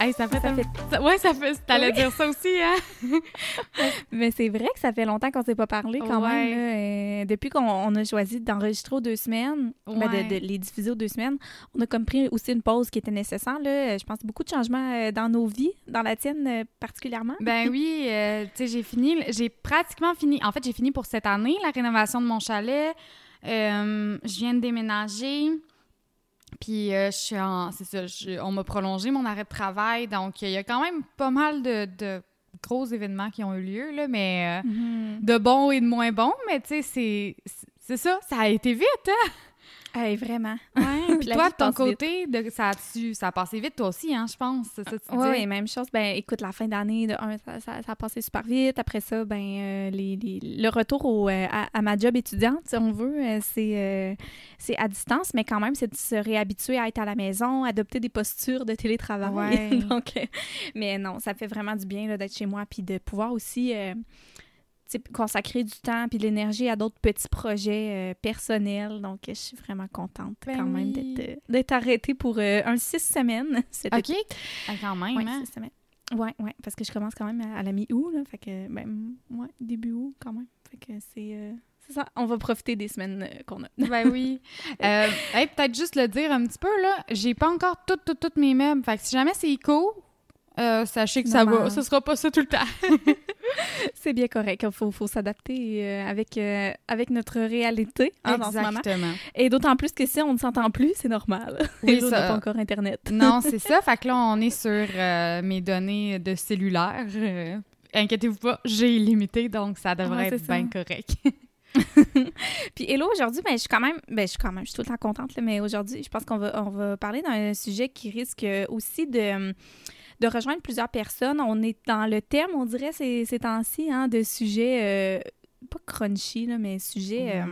Hey, ça fait... Ça fait- ça- Ouais, ça fait... T'allais dire ça aussi, hein? Mais c'est vrai que ça fait longtemps qu'on s'est pas parlé quand Ouais. même. là. Euh, depuis qu'on on a choisi d'enregistrer aux deux semaines, ben, de- les diffuser aux deux semaines, on a comme pris aussi une pause qui était nécessaire. Là. Je pense beaucoup de changements euh, dans nos vies, dans la tienne euh, particulièrement. Ben oui, euh, tu sais, j'ai fini, j'ai pratiquement fini. En fait, j'ai fini pour cette année la rénovation de mon chalet. Euh, je viens de déménager. Puis euh, je suis en. C'est ça, je- on m'a prolongé mon arrêt de travail. Donc, il y a quand même pas mal de, de gros événements qui ont eu lieu, là, mais euh, Mhm. de bons et de moins bons. Mais tu sais, c'est. C'est ça, ça a été vite, hein? Hey, vraiment. Ouais, puis toi, de ton côté, de, ça, a-tu- ça a passé vite, toi aussi, hein, je pense. C'est ça, que tu Oui, dis? oui, même chose. Ben, écoute, la fin d'année, de un, ça, ça- ça a passé super vite. Après ça, ben, euh, les, les- le retour au, euh, à, à ma job étudiante, si on veut, euh, c'est c'est à distance, mais quand même, c'est de se réhabituer à être à la maison, adopter des postures de télétravail. Ouais. Donc, mais non, ça fait vraiment du bien là, d'être chez moi, puis de pouvoir aussi consacrer du temps puis de l'énergie à d'autres petits projets euh, personnels. Donc, je suis vraiment contente Ben quand même d'être euh, d'être arrêtée pour euh, un six semaines. cet OK. Ah, quand même, oui, hein? six semaines. Ouais, ouais, parce que je commence quand même à, à la mi-août, là. Fait que, ben, ouais, début août quand même. Fait que c'est. euh, c'est ça. On va profiter des semaines euh, qu'on a. Ben oui. Euh, hey, peut-être juste le dire un petit peu, là. J'ai pas encore toutes, toutes, toutes mes meubles. Fait que si jamais c'est éco, euh, sachez que ça va. Ce sera pas ça tout le temps. c'est bien correct. Il faut, faut s'adapter euh, avec, euh, avec notre réalité hein, en ce moment. Exactement. Et d'autant plus que si on ne s'entend plus, c'est normal. Oui, autres ça- n'ont pas encore Internet. Non, c'est ça. Fait que là, on est sur euh, mes données de cellulaire. Inquiétez-vous pas, j'ai illimité, donc ça devrait être bien correct. Puis hello, aujourd'hui, ben, je suis quand même, ben, je suis quand même, je suis tout le temps contente, là, mais aujourd'hui, je pense qu'on va, on va parler d'un sujet qui risque aussi de, de rejoindre plusieurs personnes. On est dans le thème, on dirait, ces, ces temps-ci, hein, de sujets, euh, pas crunchy, là, mais sujets euh,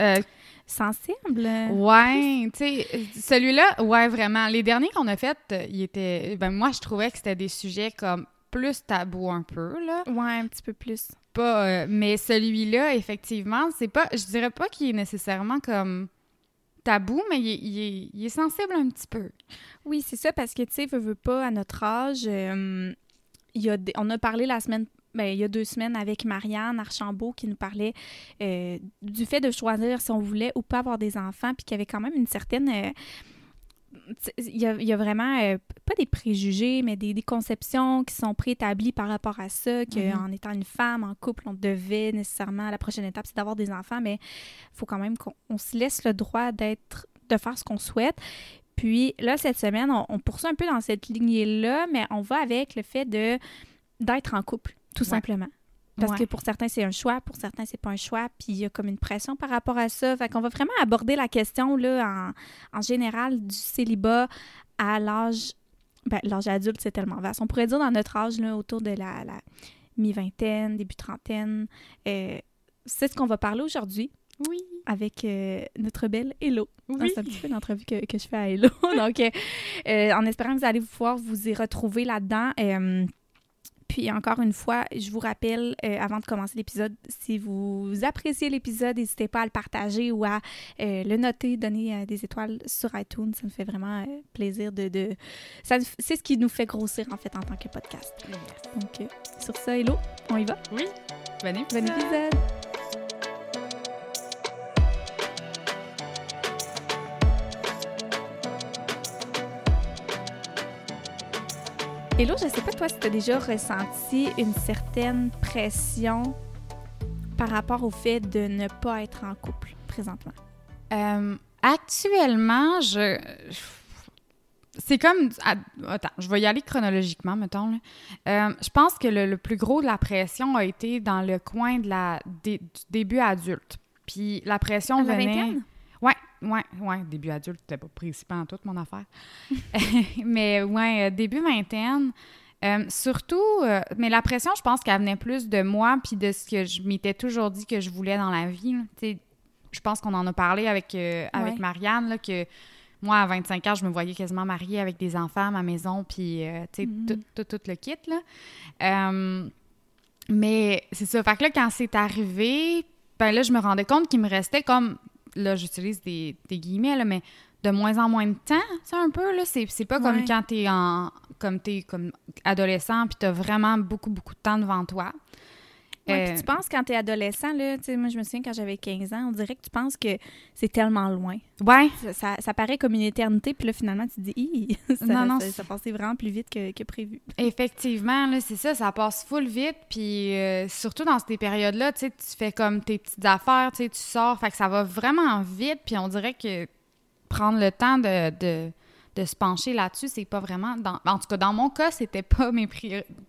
Euh, sensibles. ouais, tu sais, euh, celui-là, ouais, vraiment. Les derniers qu'on a faits, euh, il était. Ben, moi, je trouvais que c'était des sujets comme plus tabous un peu, là. Ouais, un petit peu plus. pas. euh, mais celui-là, effectivement, c'est pas. Je dirais pas qu'il est nécessairement comme mais il est, sensible un petit peu. Oui, c'est ça, parce que, tu sais, veux, pas, à notre âge, il on a parlé la semaine, ben, il y a deux semaines avec Marianne Archambault qui nous parlait euh, du fait de choisir si on voulait ou pas avoir des enfants, puis qu'il y avait quand même une certaine... euh, il y, a, il y a vraiment, euh, pas des préjugés, mais des, des conceptions qui sont préétablies par rapport à ça, qu'en Mhm. étant une femme, en couple, on devait nécessairement, la prochaine étape, c'est d'avoir des enfants, mais il faut quand même qu'on on se laisse le droit d'être, de faire ce qu'on souhaite. Puis là, cette semaine, on, on poursuit un peu dans cette lignée-là, mais on va avec le fait de d'être en couple, tout Ouais. simplement. Parce Ouais. que pour certains, c'est un choix, pour certains, c'est pas un choix, puis il y a comme une pression par rapport à ça. Fait qu'on va vraiment aborder la question, là, en, en général, du célibat à l'âge... Ben, l'âge adulte, c'est tellement vaste. On pourrait dire dans notre âge, là, autour de la, la mi-vingtaine, début trentaine. Euh, c'est ce qu'on va parler aujourd'hui Oui. avec euh, notre belle Hello. Ah, Oui. C'est un petit peu l'entrevue que, que je fais à Hello. Donc, euh, en espérant que vous allez pouvoir vous y retrouver là-dedans. Puis encore une fois, je vous rappelle, euh, avant de commencer l'épisode, si vous appréciez l'épisode, n'hésitez pas à le partager ou à euh, le noter, donner euh, des étoiles sur iTunes. Ça me fait vraiment plaisir de... de... ça- C'est ce qui nous fait grossir, en fait, en tant que podcast. Donc, sur ça, Hello, on y va? Oui. Bon Bon épisode. Hello, je sais pas toi si tu as déjà ressenti une certaine pression par rapport au fait de ne pas être en couple présentement? Euh, actuellement, je. c'est comme. Attends, je vais y aller chronologiquement, mettons. Euh, je pense que le, plus gros de la pression a été dans le coin de la, du début adulte. Puis la pression à venait. Ouais, ouais, ouais. Début adulte, c'était pas principal en toute mon affaire. mais ouais, euh, début vingtaine. Euh, surtout, mais la pression, je pense qu'elle venait plus de moi puis de ce que je m'étais toujours dit que je voulais dans la vie. Je pense qu'on en a parlé avec, avec Marianne, là, que moi, à 25 ans, je me voyais quasiment mariée avec des enfants à ma maison, puis, euh, tu sais, mhm. tout, le kit, là. Euh, mais c'est ça. Fait que là, quand c'est arrivé, ben là, je me rendais compte qu'il me restait comme, là, j'utilise des, guillemets, là, mais de moins en moins de temps, tu un peu, là. C'est pas comme quand t'es en... comme t'es comme adolescent, puis t'as vraiment beaucoup, beaucoup de temps devant toi. Ouais, tu euh, penses quand tu es adolescent, là, moi je me souviens quand j'avais 15 ans, on dirait que tu penses que c'est tellement loin. Ouais. Ça, ça, paraît comme une éternité, puis là finalement tu te dis, ça, non, non, ça, passait vraiment plus vite que, prévu. Effectivement, là, c'est ça, ça passe full vite, puis euh, surtout dans ces périodes-là, tu tu fais comme tes petites affaires, tu tu sors, fait que ça va vraiment vite, puis on dirait que prendre le temps de de se pencher là-dessus, c'est pas vraiment. Dans, en tout cas, dans mon cas, c'était pas mes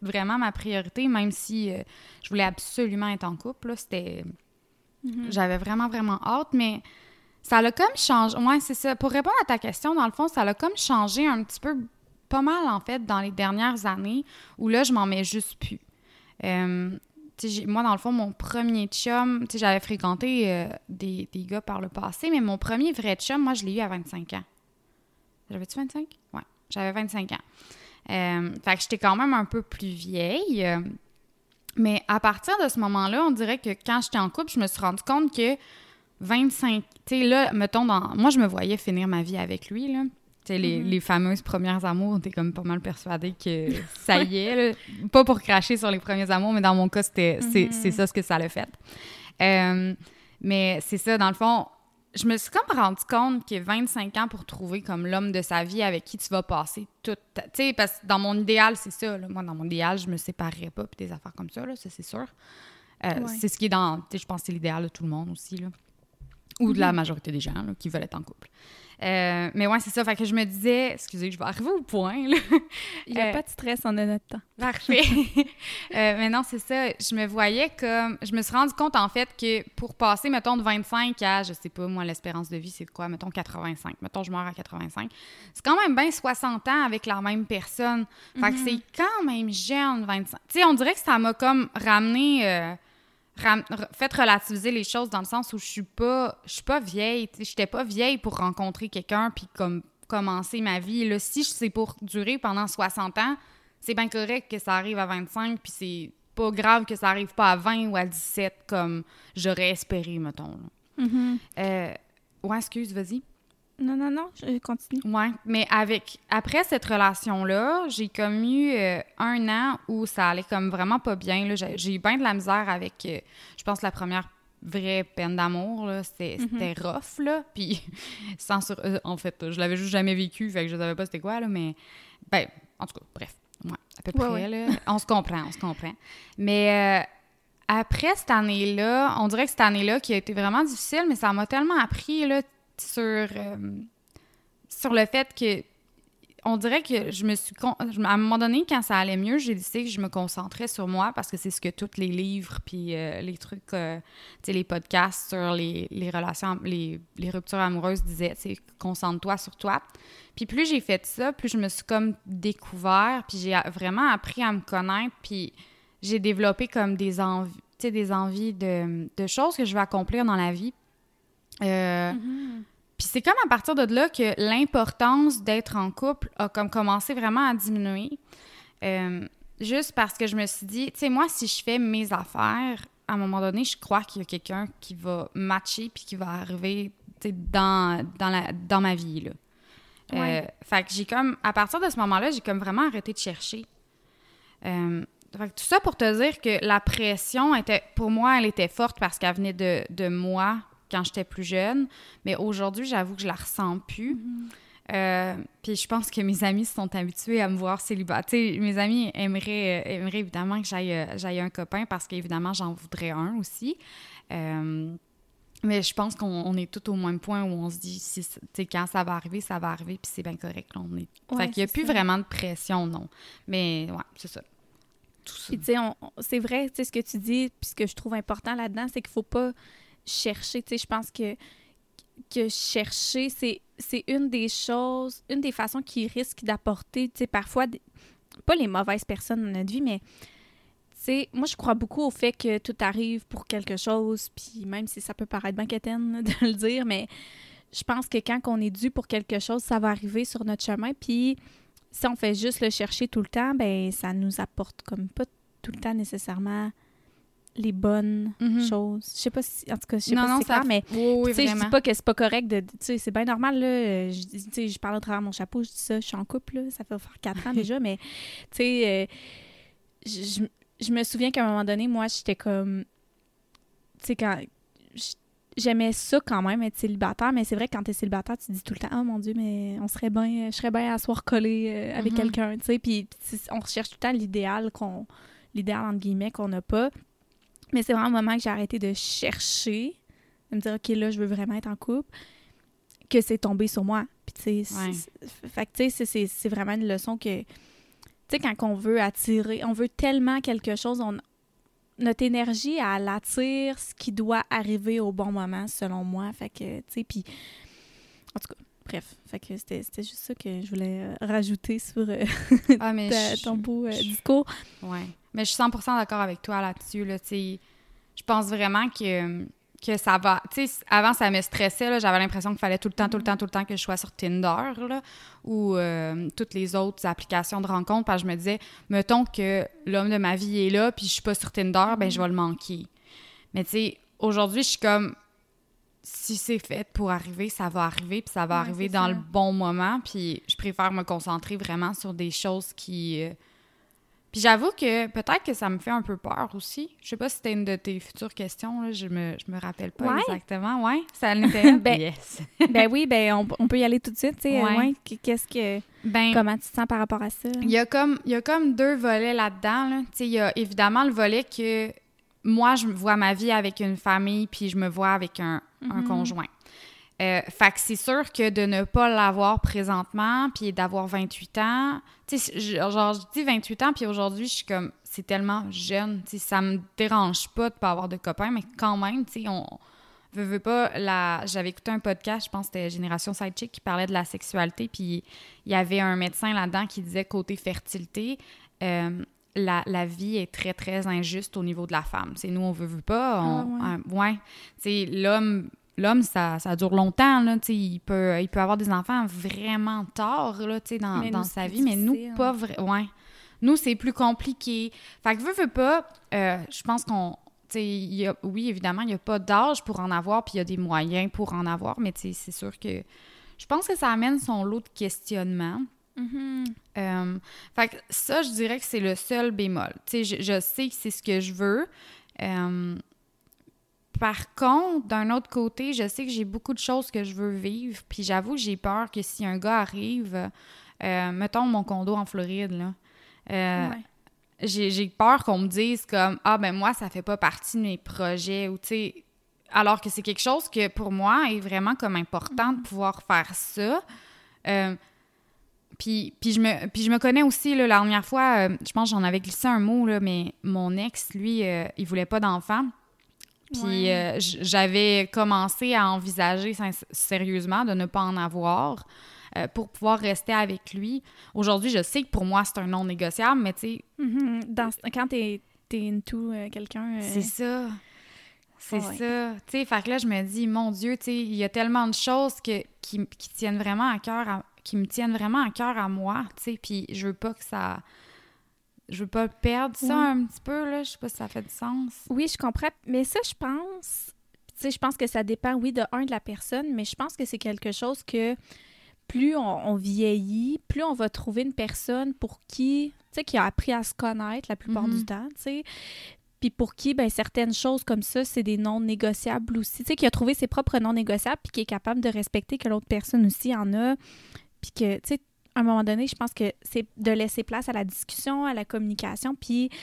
vraiment ma priorité, même si euh, je voulais absolument être en couple. C'était. Mm-hmm. J'avais vraiment, vraiment hâte, mais ça l'a comme changé. Ouais, c'est ça. Pour répondre à ta question, dans le fond, ça l'a comme changé un petit peu, pas mal en fait, dans les dernières années, où là, je m'en mets juste plus. Euh, moi, dans le fond, mon premier chum, j'avais fréquenté euh, des, des, gars par le passé, mais mon premier vrai chum, moi, je l'ai eu à 25 ans. J'avais-tu 25? Ouais, j'avais 25 ans. Euh, fait que j'étais quand même un peu plus vieille. mais à partir de ce moment-là, on dirait que quand j'étais en couple, je me suis rendu compte que 25... Tu sais, là, mettons, dans... moi, je me voyais finir ma vie avec lui, là. Tu sais, les, mm-hmm. les, fameuses premières amours, t'es comme pas mal persuadée que ça y est. Pas pour cracher sur les premiers amours, mais dans mon cas, c'était, c'est, mm-hmm. ça ce que ça l'a fait. Euh, mais c'est ça, dans le fond, je me suis comme rendu compte que 25 ans pour trouver comme l'homme de sa vie avec qui tu vas passer toute Tu sais, parce que dans mon idéal, c'est ça. Moi, dans mon idéal, je me séparerais pas, puis des affaires comme ça, là, ça, c'est sûr. Euh, c'est ce qui est dans... Tu sais, je pense que c'est l'idéal de tout le monde aussi, là. Ou de la mhm. majorité des gens qui veulent être en couple. Euh, mais ouais, c'est ça. Fait que je me disais, excusez, je vais arriver au point. Là. Il n'y a euh, pas de stress, on a notre temps. Parfait. Euh, mais non, c'est ça. Je me voyais comme. Je me suis rendu compte, en fait, que pour passer, mettons, de 25 à, je sais pas, moi, l'espérance de vie, c'est quoi? Mettons 85. Mettons, je meurs à 85. C'est quand même bien 60 ans avec la même personne. Fait que mhm. c'est quand même jeune, 25. Tu sais, on dirait que ça m'a comme ramené fait relativiser les choses dans le sens où je suis pas je suis pas vieille je j'étais pas vieille pour rencontrer quelqu'un puis comme commencer ma vie. Là si c'est pour durer pendant 60 ans c'est bien correct que ça arrive à 25 puis c'est pas grave que ça arrive pas à 20 ou à 17 comme j'aurais espéré mettons euh, ouais excuse vas-y non, non, non, je continue. Ouais, mais avec après cette relation-là, j'ai comme eu euh, un an où ça allait comme vraiment pas bien. J'ai eu bien de la misère avec, euh, je pense, la première vraie peine d'amour. C'était mhm. rough, là. Puis, sans sur... Euh, en fait, je l'avais juste jamais vécu, fait que je savais pas c'était quoi, là, mais... Ben, en tout cas, bref. Ouais, à peu près, là. On se comprend, on se comprend. Mais... après cette année-là, on dirait que cette année-là qui a été vraiment difficile, mais ça m'a tellement appris, là, sur, euh, sur le fait que on dirait que je me suis. À un moment donné, quand ça allait mieux, j'ai décidé que je me concentrais sur moi parce que c'est ce que tous les livres puis euh, les trucs, euh, les podcasts sur les, les relations, les, les, ruptures amoureuses disaient, concentre-toi sur toi. Puis plus j'ai fait ça, plus je me suis comme découvert, puis j'ai vraiment appris à me connaître, puis j'ai développé comme des envies, de choses que je veux accomplir dans la vie. Euh, mm-hmm. Puis c'est comme à partir de là que l'importance d'être en couple a comme commencé vraiment à diminuer. Euh, juste parce que je me suis dit, tu sais, moi, si je fais mes affaires, à un moment donné, je crois qu'il y a quelqu'un qui va matcher puis qui va arriver dans, dans, la, dans ma vie. Là. Euh, fait que j'ai comme, à partir de ce moment-là, j'ai comme vraiment arrêté de chercher. Euh, fait que tout ça pour te dire que la pression était, pour moi, elle était forte parce qu'elle venait de, de moi, quand j'étais plus jeune. Mais aujourd'hui, j'avoue que je la ressens plus. Mm-hmm. Euh, puis je pense que mes amis sont habitués à me voir célibataire. mes amis aimeraient, euh, aimeraient évidemment que euh, j'aille un copain parce qu'évidemment, j'en voudrais un aussi. Mais je pense qu'on est tout au même point où on se dit, si, quand ça va arriver, ça va arriver, puis c'est bien correct. Là, on est... Ouais, fait qu'il n'y a plus ça. vraiment de pression, non. Mais ouais, c'est ça. Tout ça. Puis, tu sais, c'est vrai, tu sais, ce que tu dis, puis ce que je trouve important là-dedans, c'est qu'il faut pas chercher. Tu sais, je pense que, chercher, c'est, une des choses, une des façons qui risque d'apporter, tu parfois, pas les mauvaises personnes dans notre vie, mais, moi, je crois beaucoup au fait que tout arrive pour quelque chose, puis même si ça peut paraître bien quétaine de le dire, mais je pense que quand on est dû pour quelque chose, ça va arriver sur notre chemin, puis si on fait juste le chercher tout le temps, ben ça nous apporte comme pas tout le temps nécessairement les bonnes Mhm. choses. Je sais pas si, en tout cas, je sais non, pas non, si c'est ça clair, mais Oui, oui, je dis pas que c'est pas correct de, tu sais, c'est bien normal là. euh, Je, je parle à travers mon chapeau, je dis ça, je suis en couple là, ça fait faire quatre ans déjà, mais tu sais, euh, je, me souviens qu'à un moment donné, moi, j'étais comme, tu sais, quand j'aimais ça quand même être célibataire, mais c'est vrai que quand t'es célibataire, tu te dis tout le temps, oh mon dieu, mais on serait bien, je serais bien à soir collé euh, avec Mhm. quelqu'un, tu sais, puis on recherche tout le temps l'idéal qu'on, l'idéal entre guillemets qu'on n'a pas. Mais c'est vraiment un moment que j'ai arrêté de chercher, de me dire, OK, là, je veux vraiment être en couple, que c'est tombé sur moi. Puis, tu sais, Ouais. c'est- c'est- fait que, tu sais, c'est- c'est- c'est vraiment une leçon que, tu sais, quand on veut attirer, on veut tellement quelque chose, on, notre énergie, elle attire ce qui doit arriver au bon moment, selon moi. Fait que, tu sais, puis, en tout cas, bref. Fait que c'était c'était juste ça que je voulais euh, rajouter sur euh, Ah, mais ta- je- ton beau euh, je- discours. Ouais. Mais je suis 100% d'accord avec toi là-dessus. Là, je pense vraiment que, que ça va. Avant, ça me stressait. J'avais l'impression qu'il fallait tout le temps, tout le temps, tout le temps que je sois sur Tinder là, ou euh, toutes les autres applications de rencontres. Parce que je me disais, mettons que l'homme de ma vie est là, puis je suis pas sur Tinder, ben je vais le manquer. Mais tu sais, aujourd'hui, je suis comme. Si c'est fait pour arriver, ça va arriver, puis ça va Ouais, arriver dans ça. le bon moment. Puis je préfère me concentrer vraiment sur des choses qui. euh, puis j'avoue que peut-être que ça me fait un peu peur aussi. Je sais pas si c'était une de tes futures questions, là. Je me, je me rappelle pas Ouais. exactement. Ouais, ça l'était. une? Ben, yes. ben oui, ben on, on peut y aller tout de suite, Ouais. ouais, Qu'est-ce que... Ben, Comment tu te sens par rapport à ça? il y a comme il y a comme deux volets là-dedans. Là. Il y a évidemment le volet que moi je vois ma vie avec une famille puis je me vois avec un, un Mhm. conjoint. Euh, fait que c'est sûr que de ne pas l'avoir présentement puis d'avoir 28 ans, tu sais, genre je dis 28 ans puis aujourd'hui je suis comme c'est tellement jeune, tu sais, ça me dérange pas de pas avoir de copains mais quand même, tu sais, on veut, veut pas la j'avais écouté un podcast, je pense que c'était Génération Sidechick qui parlait de la sexualité puis il y avait un médecin là-dedans qui disait côté fertilité euh, la, la vie est très, très injuste au niveau de la femme. C'est nous, on veut, veut pas. On, Ah, ouais. C'est l'homme, l'homme ça, ça dure longtemps. Là, il, peut, il peut avoir des enfants vraiment tard là, dans, nous, sa vie, mais nous, pas vraiment. Ouais. Nous, c'est plus compliqué. Fait que, veux, veux pas, euh, je pense qu'on. y a- oui, évidemment, il n'y a pas d'âge pour en avoir, puis il y a des moyens pour en avoir, mais c'est sûr que je pense que ça amène son lot de questionnements. Mhm. Euh, fait que ça, je dirais que c'est le seul bémol. Je, je sais que c'est ce que je veux. Euh, par contre, d'un autre côté, je sais que j'ai beaucoup de choses que je veux vivre. Puis j'avoue, j'ai peur que si un gars arrive, euh, mettons mon condo en Floride, là, euh, Ouais. j'ai peur qu'on me dise comme ah ben moi ça fait pas partie de mes projets ou tu sais alors que c'est quelque chose que pour moi est vraiment comme important de pouvoir faire ça Euh, puis, puis, je me, puis je me connais aussi, là, la dernière fois, euh, je pense que j'en avais glissé un mot, là, mais mon ex, lui, euh, il voulait pas d'enfant. Puis Ouais. euh, j'avais commencé à envisager sérieusement de ne pas en avoir euh, pour pouvoir rester avec lui. Aujourd'hui, je sais que pour moi, c'est un non négociable, mais tu sais, Mhm. Dans, quand t'es es into euh, quelqu'un... c'est ça. C'est Ouais. ça. Tu sais, fait que là, je me dis, mon Dieu, tu sais, il y a tellement de choses que, qui, qui tiennent vraiment à cœur, à- qui me tiennent vraiment à cœur à moi, tu sais, puis je veux pas que ça... Je veux pas perdre ça un petit peu, là. Je sais pas si ça fait du sens. Oui, je comprends. Mais ça, je pense... Tu sais, je pense que ça dépend, oui, de un, de la personne, mais je pense que c'est quelque chose que plus on, on vieillit, plus on va trouver une personne pour qui, tu sais, qui a appris à se connaître la plupart Mhm. du temps, tu sais, puis pour qui, ben certaines choses comme ça, c'est des non négociables aussi, tu sais, qui a trouvé ses propres non négociables, puis qui est capable de respecter que l'autre personne aussi en a, puis que, tu sais, à un moment donné, je pense que c'est de laisser place à la discussion, à la communication, puis, tu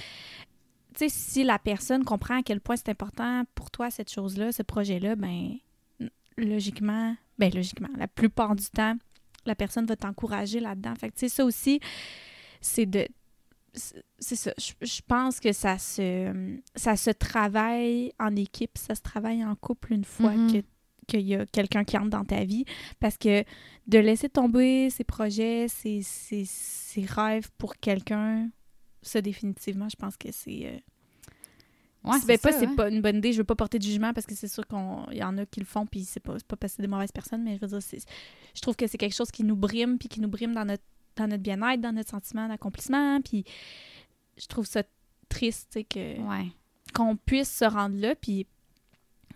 sais, si la personne comprend à quel point c'est important pour toi, cette chose-là, ce projet-là, ben logiquement, ben logiquement, la plupart du temps, la personne va t'encourager là-dedans. Fait que, tu sais, ça aussi, c'est de... C'est ça. Je, je pense que ça se, ça se travaille en équipe, ça se travaille en couple une fois Mhm. que qu'il y a quelqu'un qui entre dans ta vie. Parce que de laisser tomber ses projets, ses, ses, ses rêves pour quelqu'un, ça, définitivement, je pense que c'est... euh, Ouais, ben, pas, c'est ouais. pas une bonne idée. Je veux pas porter de jugement parce que c'est sûr qu'il y en a qui le font, puis c'est pas, pas parce que c'est des mauvaises personnes, mais je veux dire, c'est- je trouve que c'est quelque chose qui nous brime, puis qui nous brime dans notre, dans notre bien-être, dans notre sentiment d'accomplissement, puis je trouve ça triste, tu sais, que, Ouais. qu'on puisse se rendre là, puis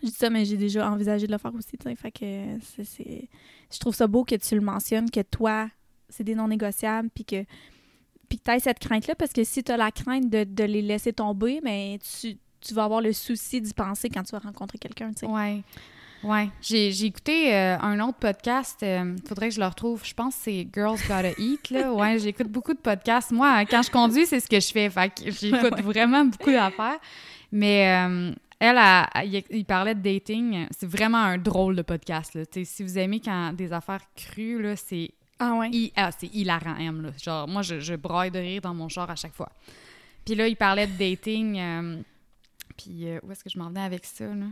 je dis ça, mais j'ai déjà envisagé de le faire aussi, fait que c'est, c'est- je trouve ça beau que tu le mentionnes, que toi, c'est des non négociables, puis que puis que tu cette crainte-là, parce que si tu as la crainte de, de les laisser tomber, mais tu, tu vas avoir le souci d'y penser quand tu vas rencontrer quelqu'un, tu sais. Ouais. Ouais. J'ai, j'ai écouté euh, un autre podcast. euh, faudrait que je le retrouve. Je pense que c'est Girls Gotta Eat. Là. Ouais, j'écoute beaucoup de podcasts. Moi, quand je conduis, c'est ce que je fais. Fait que j'écoute Ouais. vraiment beaucoup d'affaires. Mais euh, elle, a- il, il parlait de dating. C'est vraiment un drôle de podcast. Là. Si vous aimez quand des affaires crues, là, c'est Ah ouais? hi- ah, c'est hilarant, M. Là. Genre, moi, je, je broille de rire dans mon char à chaque fois. Puis là, il parlait de dating. euh, puis euh, où est-ce que je m'en venais avec ça, là?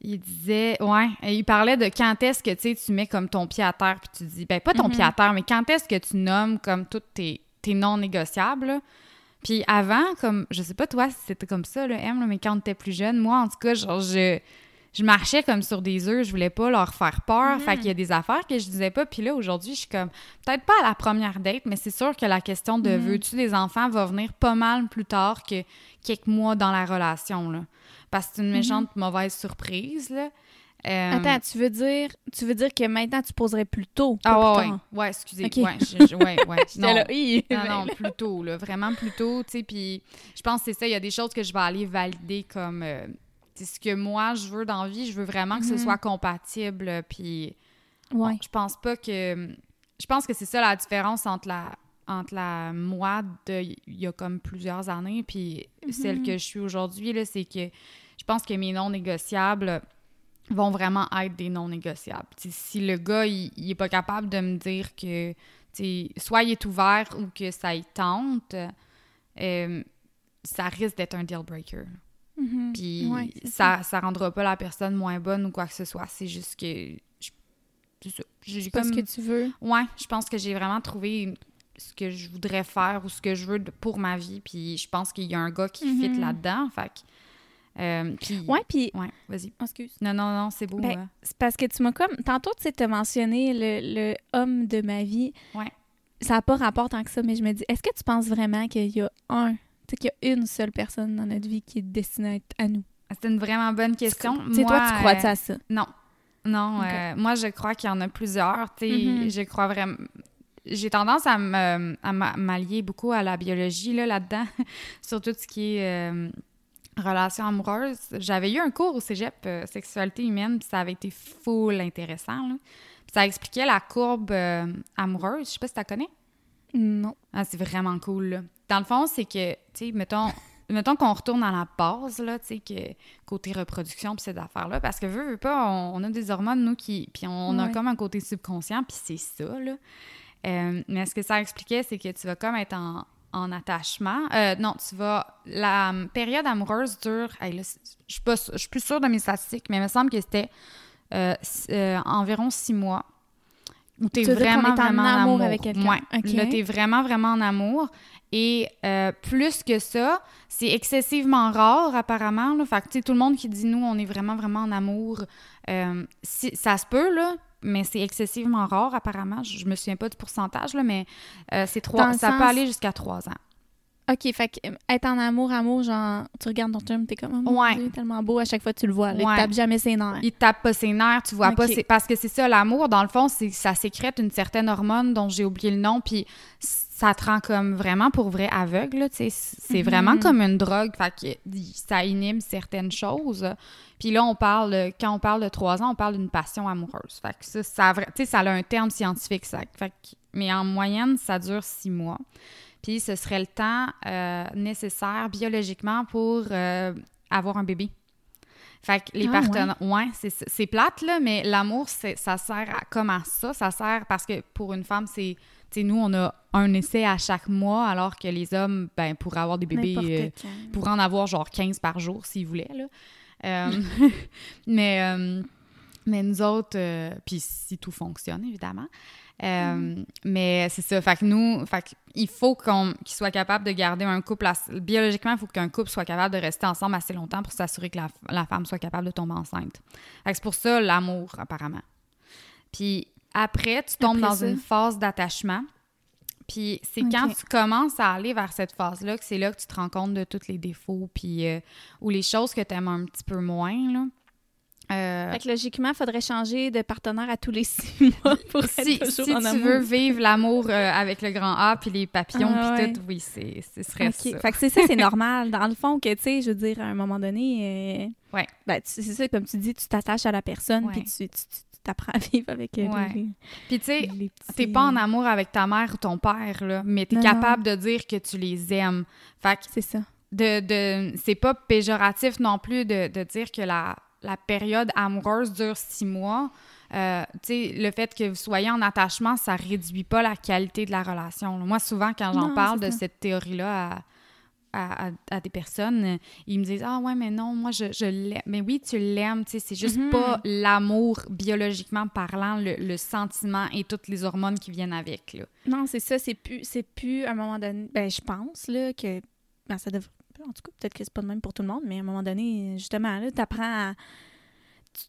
Il disait, ouais, et il parlait de quand est-ce que tu mets comme ton pied à terre, puis tu dis, ben pas ton pied à terre, mais quand est-ce que tu nommes comme toutes tes, tes non négociables. là? Puis avant, comme, je sais pas toi si c'était comme ça, là, M, là, mais quand on était plus jeune, moi, en tout cas, genre, je, je marchais comme sur des œufs, je voulais pas leur faire peur. Fait qu'il y a des affaires que je disais pas. Puis là, aujourd'hui, je suis comme, peut-être pas à la première date, mais c'est sûr que la question de Mhm. veux-tu des enfants va venir pas mal plus tard que quelques mois dans la relation, là. Parce que c'est une méchante mauvaise surprise, là. Euh, Attends, tu veux dire tu veux dire que maintenant tu poserais plus tôt? Ah plus ouais, ouais, excusez. Ok. Ouais, je- je- ouais, ouais. Non. là! Non, Ben plus tôt, là, vraiment plus tôt, tu sais, puis je pense que c'est ça, il y a des choses que je vais aller valider comme, euh, c'est ce que moi, je veux dans la vie, je veux vraiment que ce Mhm. soit compatible, puis Ouais. bon, je pense pas que, je pense que c'est ça la différence entre la, entre la moi de, il y a comme plusieurs années, puis celle que je suis aujourd'hui, là, c'est que je pense que mes non négociables vont vraiment être des non négociables. Si le gars, il, il est pas capable de me dire que, soit il est ouvert ou que ça y tente, euh, ça risque d'être un deal breaker. Mhm. Puis Ouais, ça, ça rendra pas la personne moins bonne ou quoi que ce soit. C'est juste que. je- C'est ça. J'ai C'est pas ce comme- que tu veux. Ouais, je pense que j'ai vraiment trouvé ce que je voudrais faire ou ce que je veux pour ma vie. Puis je pense qu'il y a un gars qui fit Mhm. là-dedans. Fait que, euh, puis- Ouais, puis Ouais, vas-y. oh, excuse. Non, non, non, c'est beau. Ben, hein. C'est parce que tu m'as comme. Tantôt, tu sais, t'as mentionné le, le homme de ma vie. Ouais. Ça n'a pas rapport tant que ça, mais je me dis, est-ce que tu penses vraiment qu'il y a un, tu sais, qu'il y a une seule personne dans notre vie qui est destinée à être à nous? C'est une vraiment bonne question. Tu sais, toi, tu crois euh, à ça? Non. Non, euh, moi, je crois qu'il y en a plusieurs. Tu sais, Mhm. je crois vraiment. J'ai tendance à m'allier beaucoup à la biologie là, là-dedans, sur tout ce qui est euh, relations amoureuses. J'avais eu un cours au cégep euh, sexualité humaine, puis ça avait été full intéressant. là. Puis ça expliquait la courbe euh, amoureuse. Je sais pas si tu la connais. Non. Ah, c'est vraiment cool, là. Dans le fond, c'est que, tu sais, mettons, mettons qu'on retourne à la base, là, tu sais, que côté reproduction, puis ces affaires-là, parce que, veux, veux pas, on, on a des hormones, nous, qui... Puis on a comme un côté subconscient, puis c'est ça, là. Euh, mais ce que ça expliquait, c'est que tu vas comme être en, en attachement. Euh, non, tu vas... La hum, période amoureuse dure... hey, là, c'est- je suis pas je suis plus sûre de mes statistiques, mais il me semble que c'était euh, euh, environ six mois. Où Tu qu'on vraiment, est vraiment en amour amour. avec quelqu'un. Ouais. Ok. Là, t'es vraiment, vraiment en amour. Et euh, plus que ça, c'est excessivement rare, apparemment. Là. Fait que, tu sais, tout le monde qui dit, nous, on est vraiment, vraiment en amour, euh, si, ça se peut, là, mais c'est excessivement rare, apparemment. Je, je me souviens pas du pourcentage, là, mais euh, c'est trois, ça peut aller jusqu'à trois ans. OK, fait que, euh, être en amour, amour, genre, tu regardes ton chum, t'es comme, oh Ouais. Dieu, tellement beau, à chaque fois que tu le vois. Là, il Ouais. tape jamais ses nerfs. Il tape pas ses nerfs, tu vois pas. Parce que c'est ça, l'amour, dans le fond, c'est ça sécrète une certaine hormone dont j'ai oublié le nom, puis ça te rend comme vraiment pour vrai aveugle. là, tu sais. C'est Mhm. vraiment comme une drogue, fait que ça inhibe certaines choses. Puis là, on parle, quand on parle de trois ans, on parle d'une passion amoureuse. Fait que ça, ça, ça a un terme scientifique, ça. Fait que- mais en moyenne, ça dure six mois. puis ce serait le temps euh, nécessaire biologiquement pour euh, avoir un bébé. Fait que les Ah, partenaires... Ouais, c'est, c'est plate, là, mais l'amour, c'est, ça sert à, comme à ça. Ça sert parce que pour une femme, c'est... Nous, on a un essai à chaque mois, alors que les hommes, ben, pourraient avoir des bébés... Euh, quand. pour en avoir genre 15 par jour s'ils voulaient. Là. Euh, mais, euh, mais nous autres, euh, puis si tout fonctionne, évidemment. Euh, Mais c'est ça. Fait que nous, fait il faut qu'on qu'il soit capable de garder un couple. biologiquement, il faut qu'un couple soit capable de rester ensemble assez longtemps pour s'assurer que la, la femme soit capable de tomber enceinte. Fait que c'est pour ça l'amour, apparemment. Puis après, tu tombes Après dans ça? une phase d'attachement. Puis c'est quand tu commences à aller vers cette phase-là que c'est là que tu te rends compte de tous les défauts puis euh, ou les choses que tu aimes un petit peu moins là. Euh, Fait que logiquement, il faudrait changer de partenaire à tous les six mois pour être si, toujours si en tu amour. veux vivre l'amour euh, avec le grand A puis les papillons Ah, puis ouais. tout, oui, c'est ce serait ça. Fait que c'est ça, c'est normal. Dans le fond, que tu sais, je veux dire, à un moment donné, euh, Ouais. ben, c'est ça, comme tu dis, tu t'attaches à la personne, puis tu, tu- tu t'apprends à vivre avec Ouais. les, Puis tu sais, petits- t'es pas en amour avec ta mère ou ton père là, mais t'es Non, capable de dire que tu les aimes. Fait que C'est ça. de, de c'est pas péjoratif non plus de, de dire que la, la période amoureuse dure six mois. Euh, tu sais, le fait que vous soyez en attachement, ça réduit pas la qualité de la relation. Moi, souvent, quand j'en Non, parle de ça. cette théorie-là à, à, à- à des personnes, euh, ils me disent Ah ouais, mais non, moi, je, je l'aime. Mais oui, tu l'aimes, tu sais, c'est juste Mhm. pas l'amour biologiquement parlant, le, le sentiment et toutes les hormones qui viennent avec. Là. Non, c'est ça, c'est plus, c'est plus à un moment donné. Ben, je pense là, que. Ben, ça devrait. En tout cas, peut-être que c'est pas le même pour tout le monde, mais à un moment donné, justement, là, t'apprends à.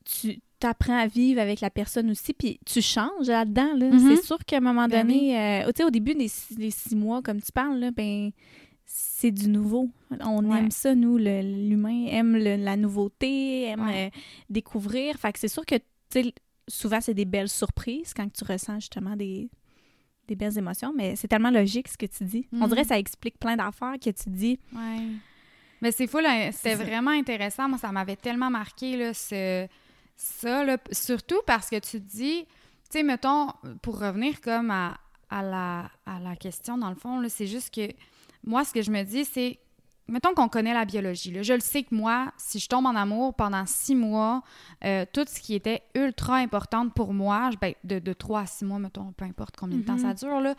Tu, tu t'apprends à vivre avec la personne aussi, puis tu changes là-dedans. Là. Mhm. C'est sûr qu'à un moment Ben donné, euh, tu sais, au début des, six- des six mois, comme tu parles, là, ben, c'est du nouveau. On Ouais. aime ça, nous, l'humain aime le- la nouveauté, aime Ouais. euh, découvrir. Fait que c'est sûr que, souvent, c'est des belles surprises quand tu ressens justement des, des belles émotions, mais c'est tellement logique ce que tu dis. On Mhm. dirait que ça explique plein d'affaires que tu dis. Ouais. Mais c'est fou, là, c'était vraiment intéressant. Moi, ça m'avait tellement marqué, là, ce, ça, là, surtout parce que tu dis, tu sais, mettons, pour revenir comme à, à la, à la question, dans le fond, c'est juste que moi, ce que je me dis, c'est, mettons qu'on connaît la biologie. Là. Je le sais que moi, si je tombe en amour pendant six mois, euh, tout ce qui était ultra important pour moi, ben, de, de trois à six mois, mettons, peu importe combien de temps Mhm. ça dure, là,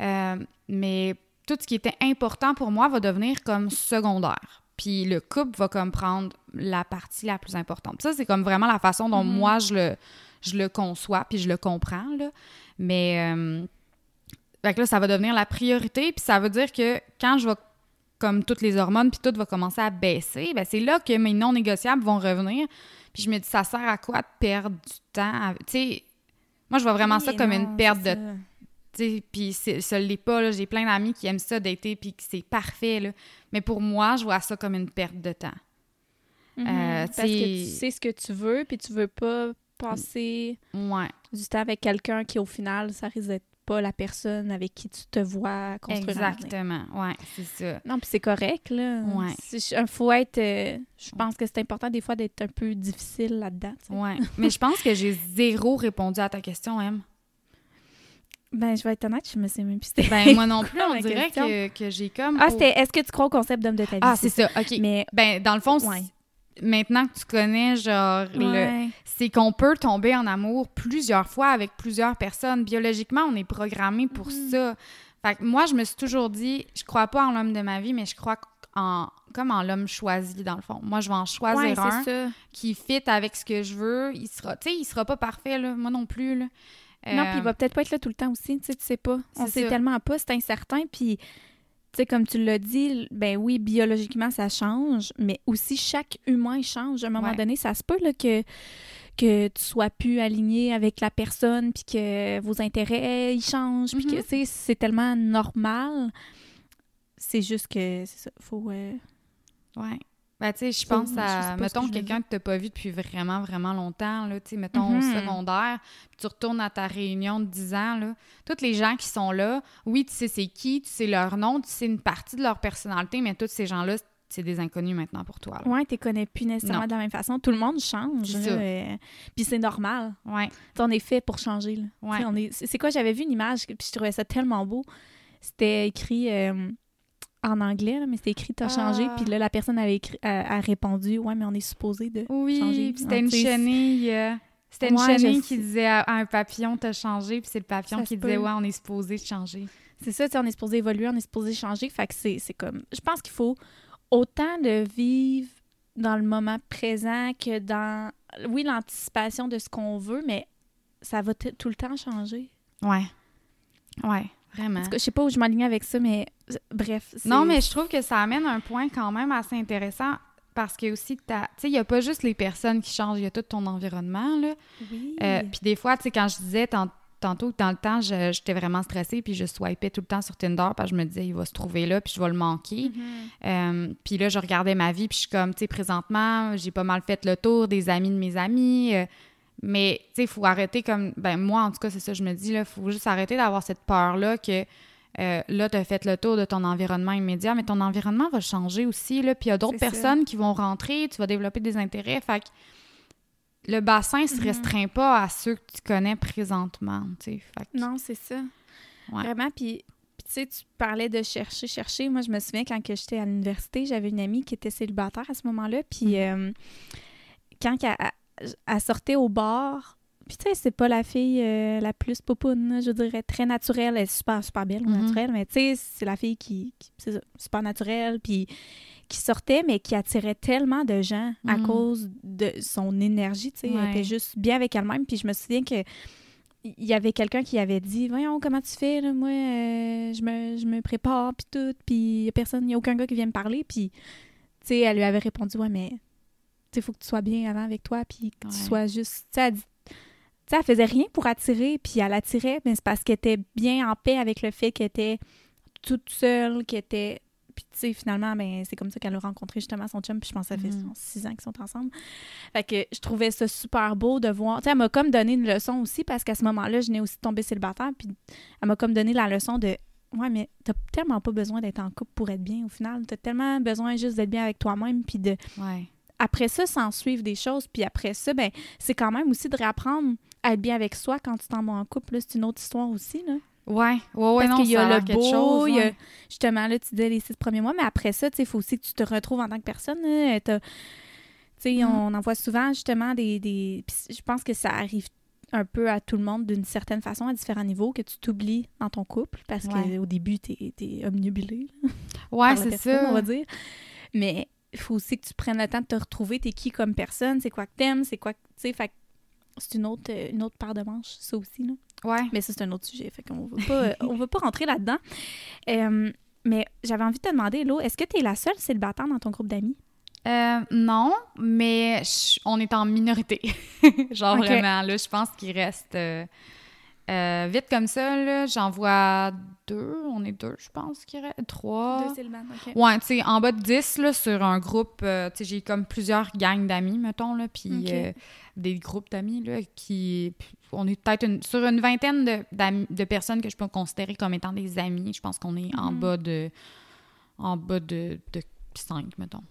euh, mais tout ce qui était important pour moi va devenir comme secondaire. Puis le couple va comme prendre la partie la plus importante. Ça, c'est comme vraiment la façon dont Mhm. moi, je le, je le conçois, puis je le comprends, là. Mais... euh, fait que là, ça va devenir la priorité, puis ça veut dire que quand je vais comme toutes les hormones, puis tout va commencer à baisser, ben c'est là que mes non négociables vont revenir. Puis je me dis, ça sert à quoi de perdre du temps? Tu sais, moi, je vois vraiment ça comme non, une perte de sais, puis ça l'est pas. J'ai plein d'amis qui aiment ça d'été, puis que c'est parfait, là. Mais pour moi, je vois ça comme une perte de temps. Mhm. Euh, Parce que tu sais ce que tu veux, puis tu veux pas passer Ouais, du temps avec quelqu'un qui, au final, ça risque d'être pas la personne avec qui tu te vois construire exactement. Ouais, c'est ça. Non, puis c'est correct, là. Ouais. Il faut être... euh, je pense que c'est important, des fois, d'être un peu difficile là-dedans. Ouais. Mais je pense que j'ai zéro répondu à ta question, Em. Ben, je vais être honnête, je me sais même plus Ben, moi non plus, on dirait question? que, que j'ai comme. Ah, c'était... Est-ce que tu crois au concept d'homme de ta vie? Ah, c'est ça, OK. Mais... Ben, dans le fond, Ouais. Maintenant que tu connais, genre, le, c'est qu'on peut tomber en amour plusieurs fois avec plusieurs personnes. Biologiquement, on est programmé pour Mhm. ça. Fait que moi, je me suis toujours dit, je crois pas en l'homme de ma vie, mais je crois en comme en l'homme choisi dans le fond. Moi, je vais en choisir Ouais, un ça. qui fit avec ce que je veux. Il sera, tu sais, il sera pas parfait là, moi non plus là. Non, Euh, puis il va peut-être pas être là tout le temps aussi, tu sais, tu sais pas. On C'est sait ça. tellement pas, c'est incertain, puis... Tu sais, comme tu l'as dit, ben oui, biologiquement, ça change, mais aussi chaque humain change. À un moment Ouais. donné, ça se peut là, que, que tu sois plus aligné avec la personne, puis que vos intérêts, ils changent, puis que, Mhm. tu sais, c'est tellement normal. C'est juste que, c'est ça, faut... euh, Ouais. Ben, tu sais, je pense à, mettons, quelqu'un que tu pas vu depuis vraiment, vraiment longtemps, là, tu sais, mettons, au secondaire, puis tu retournes à ta réunion de 10 ans, là, tous les gens qui sont là, oui, tu sais c'est qui, tu sais leur nom, tu sais une partie de leur personnalité, mais tous ces gens-là, c'est des inconnus maintenant pour toi. là. Ouais, tu connais plus nécessairement Non. de la même façon. Tout le monde change. Euh, puis c'est normal. Ouais. Tu sais, on est fait pour changer. Là. Ouais. Est... C'est quoi, j'avais vu une image, puis je trouvais ça tellement beau. c'était écrit euh, en anglais, là, mais c'était écrit T'as changé. Ah. Puis là, la personne avait écrit, a, a répondu Ouais, mais on est supposé de. Oui, changer. puis c'était une chenille. euh, C'était une Ouais, chenille qui disait à, à un papillon t'as changé, puis c'est le papillon Ça qui disait peut. ouais, on est supposé changer. C'est ça, tu sais, on est supposé évoluer, on est supposé changer. Fait que c'est c'est comme. Je pense qu'il faut autant de vivre dans le moment présent que dans. Oui, l'anticipation de ce qu'on veut, mais ça va tout le temps changer. Ouais. Ouais, vraiment. En tout cas, je sais pas où je m'aligne avec ça, mais bref. Non, mais je trouve que ça amène un point quand même assez intéressant parce que aussi, t'as- tu sais, il n'y a pas juste les personnes qui changent, il y a tout ton environnement, là. Oui. Euh, puis des fois, tu sais, quand je disais tant- tantôt que dans le temps, j'étais vraiment stressée, puis je swipais tout le temps sur Tinder, parce que je me disais, il va se trouver là, puis je vais le manquer. Mhm. Euh, puis là, je regardais ma vie, puis je suis comme, tu sais, présentement, j'ai pas mal fait le tour des amis de mes amis. euh, mais, tu sais, il faut arrêter comme. Ben, moi, en tout cas, c'est ça, je me dis, là, faut juste arrêter d'avoir cette peur-là que. Euh, là, tu as fait le tour de ton environnement immédiat, mais ton environnement va changer aussi. Là, puis il y a d'autres ça. personnes qui vont rentrer, tu vas développer des intérêts. Fait que le bassin se Mhm. restreint pas à ceux que tu connais présentement. Fait que- Non, c'est ça. Ouais. Vraiment, puis, tu sais, tu parlais de chercher, chercher. Moi, je me souviens quand j'étais à l'université, j'avais une amie qui était célibataire à ce moment-là, puis euh, quand elle, elle- elle sortait au bar, puis tu sais, c'est pas la fille euh, la plus popoune, je dirais, très naturelle, elle est super, super belle, Mhm. naturelle, mais tu sais, c'est la fille qui, qui- c'est ça, super naturelle, puis qui sortait, mais qui attirait tellement de gens à Mhm. cause de son énergie, tu sais, elle était juste bien avec elle-même, puis je me souviens que il y avait quelqu'un qui avait dit Voyons, comment tu fais, là? Moi, euh, je, me, je me prépare, puis tout, puis il n'y a personne, il n'y a aucun gars qui vient me parler. Puis, tu sais, elle lui avait répondu Ouais, mais, tu sais, il faut que tu sois bien avant avec toi, puis que tu sois juste. Tu sais, elle dit- tu sais, elle faisait rien pour attirer, puis elle attirait, mais c'est parce qu'elle était bien en paix avec le fait qu'elle était toute seule, qu'elle était. Puis, tu sais, finalement, ben, c'est comme ça qu'elle a rencontré justement son chum, puis je pense que ça fait Mhm. six ans qu'ils sont ensemble. Fait que je trouvais ça super beau de voir. Tu sais, elle m'a comme donné une leçon aussi parce qu'à ce moment-là, je venais aussi de tomber célibataire. Puis elle m'a comme donné la leçon de Ouais, mais t'as tellement pas besoin d'être en couple pour être bien au final. T'as tellement besoin juste d'être bien avec toi-même. Puis de. Ouais. Après ça, s'en suivre des choses. Puis après ça, ben, c'est quand même aussi de réapprendre être bien avec soi quand tu t'en vas en couple. là. C'est une autre histoire aussi. Là. Ouais, ouais, ouais, Parce qu'il y a a le beau, chose, y a ouais. justement, là, tu disais les six premiers mois, mais après ça, tu il faut aussi que tu te retrouves en tant que personne. là. Tu Mhm. on en voit souvent, justement, des... des... je pense que ça arrive un peu à tout le monde d'une certaine façon, à différents niveaux, que tu t'oublies dans ton couple, parce Ouais. qu'au début, t'es es omnubilé Ouais, par la c'est ça. on va dire. Mais il faut aussi que tu prennes le temps de te retrouver, t'es qui comme personne, c'est quoi que t'aimes, c'est quoi que... Tu sais, fait que c'est une autre, euh, une autre paire de manches, ça aussi, là. Ouais. Mais ça, c'est un autre sujet. Fait qu'on pas, on va pas rentrer là-dedans. Euh, mais j'avais envie de te demander, Lo, est-ce que tu es la seule célibataire dans ton groupe d'amis? Euh, non, mais on est en minorité. Genre vraiment, là, je pense qu'il reste... euh, euh, vite comme ça, j'en vois deux. On est deux, je pense qu'il reste. Trois. célibataires, OK. Ouais, tu sais, en bas de 10, là, sur un groupe, euh, tu sais, j'ai comme plusieurs gangs d'amis, mettons, là, puis euh, des groupes d'amis, là, qui... On est peut-être une- sur une vingtaine de, personnes que je peux considérer comme étant des amis. Je pense qu'on est en Mhm. bas de... En bas de, de 5, mettons.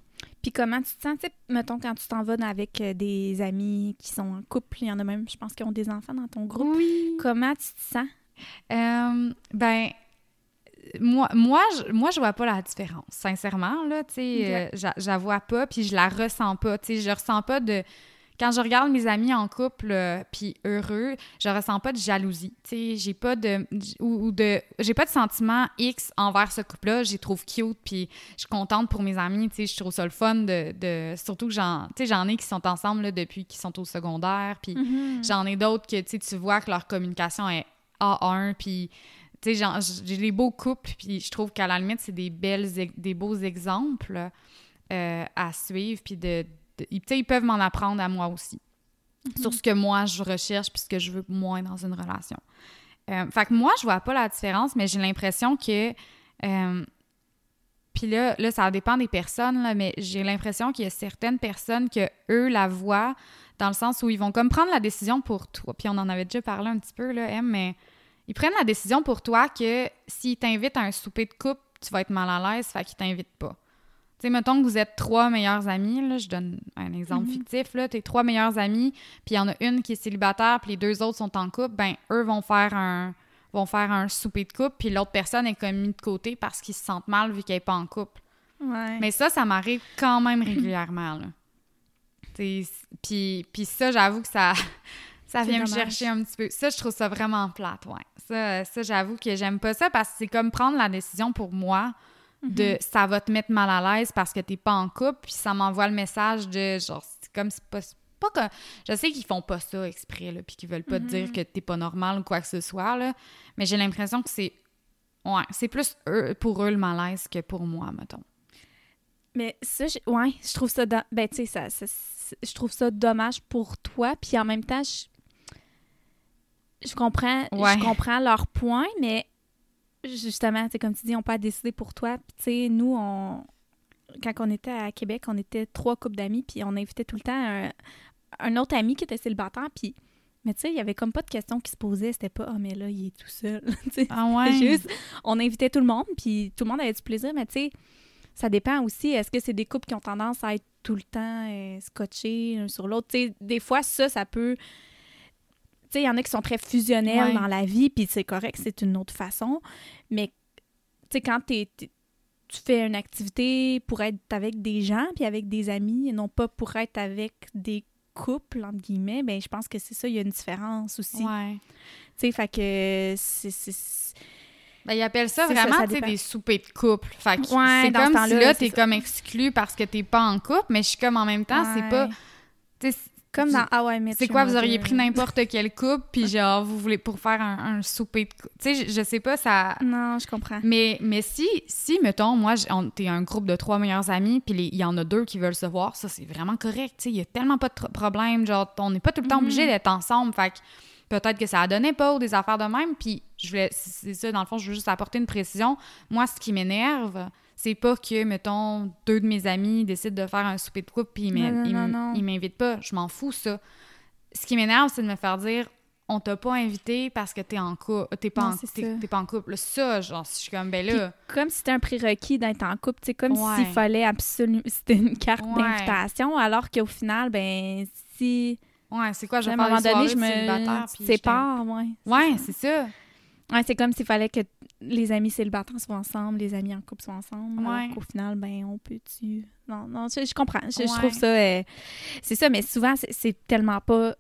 Puis comment tu te sens, mettons, quand tu t'en vas avec euh, des amis qui sont en couple, il y en a même, je pense, qui ont des enfants dans ton groupe. Oui. Comment tu te sens? Euh, ben, moi, moi, je, moi, je vois pas la différence, sincèrement, là, tu sais, euh, je la vois pas, puis je la ressens pas, tu sais, je ressens pas de... Quand je regarde mes amis en couple, euh, puis heureux, je ressens pas de jalousie, tu sais, j'ai pas de... ou, ou de... j'ai pas de sentiment X envers ce couple-là, je les trouve cute, puis je suis contente pour mes amis, tu sais, je trouve ça le fun de... de surtout que j'en... tu sais, j'en ai qui sont ensemble, là, depuis qu'ils sont au secondaire, puis... J'en ai d'autres que tu vois que leur communication est A1, puis tu sais, j'ai des beaux couples, puis je trouve qu'à la limite, c'est des belles, des beaux exemples euh, à suivre, puis de- ils- peuvent m'en apprendre à moi aussi, sur ce que moi, je recherche, puis ce que je veux moins dans une relation. Euh, fait que moi, je vois pas la différence, mais j'ai l'impression que... euh, puis là, là, ça dépend des personnes, là, mais j'ai l'impression qu'il y a certaines personnes que eux la voient dans le sens où ils vont comme prendre la décision pour toi. Puis on en avait déjà parlé un petit peu, là, Em, mais ils prennent la décision pour toi que s'ils t'invitent à un souper de couple, tu vas être mal à l'aise, fait qu'ils t'invitent pas. Tu sais, mettons que vous êtes trois meilleurs amis, là, je donne un exemple Mhm. fictif, là, t'es trois meilleurs amis, puis il y en a une qui est célibataire, puis les deux autres sont en couple, ben eux vont faire un vont faire un souper de couple, puis l'autre personne est comme mis de côté parce qu'ils se sentent mal vu qu'elle n'est pas en couple. Ouais. Mais ça, ça m'arrive quand même régulièrement, là. Puis, puis ça, j'avoue que ça, ça vient me chercher un petit peu. Ça, je trouve ça vraiment plate, ouais. Ça, ça j'avoue que j'aime pas ça parce que c'est comme prendre la décision pour moi de Mhm. ça va te mettre mal à l'aise parce que t'es pas en couple, puis ça m'envoie le message de genre, c'est comme c'est pas. que, je sais qu'ils font pas ça exprès, là, puis qu'ils veulent pas te dire Mhm. que t'es pas normal ou quoi que ce soit, là. Mais j'ai l'impression que c'est. Ouais, c'est plus eux- pour eux le malaise que pour moi, mettons. Mais ça, je, ouais, je trouve ça, do- ben, tu sais, ça, ça- c'est- je trouve ça dommage pour toi, puis en même temps, je, je comprends, Ouais. je comprends leur point, mais justement, c'est comme tu dis, on peut pas décider pour toi. Puis tu sais, nous, on, quand on était à Québec, on était trois couples d'amis, puis on invitait tout le temps un, un autre ami qui était célibataire, puis mais tu sais, il y avait comme pas de questions qui se posaient, c'était pas ah mais là il est tout seul. Ah ouais? Juste, on invitait tout le monde, puis tout le monde avait du plaisir, mais tu sais, ça dépend aussi. Est-ce que c'est des couples qui ont tendance à être tout le temps euh, scotchés l'un sur l'autre? Tu sais, des fois, ça, ça peut. Tu sais, il y en a qui sont très fusionnels Ouais. dans la vie, puis c'est correct, c'est une autre façon. Mais, tu sais, quand t'es- t'es- tu fais une activité pour être avec des gens, puis avec des amis, et non pas pour être avec des couples, entre guillemets, ben je pense que c'est ça, il y a une différence aussi. Ouais. Tu sais, fait que c'est- c'est... Ben, ils appellent ça vraiment, ça des soupers de couple. Fait que Ouais, c'est ce comme si là, t'es comme exclu parce que t'es pas en couple, mais je suis comme en même temps, c'est pas... Comme dans How I Met C'est quoi, vous auriez pris n'importe quel couple, puis genre, vous voulez pour faire un, un souper de couple. Tu sais, je, je sais pas, ça... Non, je comprends. Mais, mais si, si, mettons, moi, t'es un groupe de trois meilleurs amis, puis il y en a deux qui veulent se voir, ça, c'est vraiment correct. Tu sais, il y a tellement pas de problème. Genre, on n'est pas tout le temps obligé d'être ensemble. Fait que peut-être que ça a donné pas ou des affaires de même. Puis, je voulais, c'est ça, dans le fond, je veux juste apporter une précision. Moi, ce qui m'énerve, c'est pas que, mettons, deux de mes amis décident de faire un souper de couple, puis ils m'invitent pas. Je m'en fous, ça. Ce qui m'énerve, c'est de me faire dire on t'a pas invité parce que t'es en couple, t'es pas, pas en couple. Ça, genre, je suis comme, ben là. Comme si c'était un prérequis d'être en couple, c'est comme Ouais. s'il fallait absolument... C'était une carte Ouais. d'invitation, alors qu'au final, ben, si... Ouais, c'est quoi, je à un moment donné, je me sépare, ouais. Ouais, c'est ça. Ouais, c'est comme s'il fallait que les amis célibataires soient ensemble, les amis en couple soient ensemble, Ouais. qu'au final, ben, on peut-tu... Non, non, je, je comprends. Je, trouve ça... euh, c'est ça, mais souvent, c'est- tellement pas...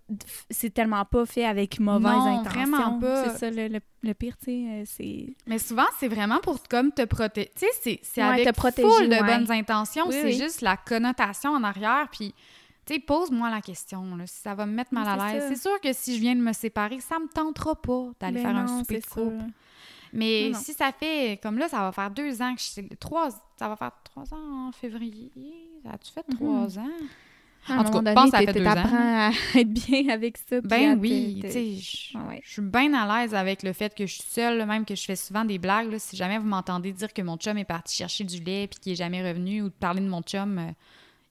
C'est tellement pas fait avec mauvaise Non, intention. vraiment pas. C'est ça, le, le- le pire, tu sais, euh, c'est... Mais souvent, c'est vraiment pour comme te protéger. Tu sais, c'est- c'est Ouais, avec te protéger, full de bonnes intentions. Oui, c'est oui. juste la connotation en arrière. Puis, tu sais, pose-moi la question. là, si ça va me mettre mal à l'aise. C'est sûr que si je viens de me séparer, ça me tentera pas d'aller faire un souper de couple. Mais Non, non. si ça fait, comme là, ça va faire deux ans que je suis. Trois, ça va faire trois ans en février. Ça a-tu fait Mhm. trois ans? À un En tout cas, je pense que ça fait deux t'apprends à être bien avec ça. Ben oui, tu sais, je Ah ouais. je suis bien à l'aise avec le fait que je suis seule, même que je fais souvent des blagues. là. Si jamais vous m'entendez dire que mon chum est parti chercher du lait puis qu'il est jamais revenu ou de parler de mon chum, euh,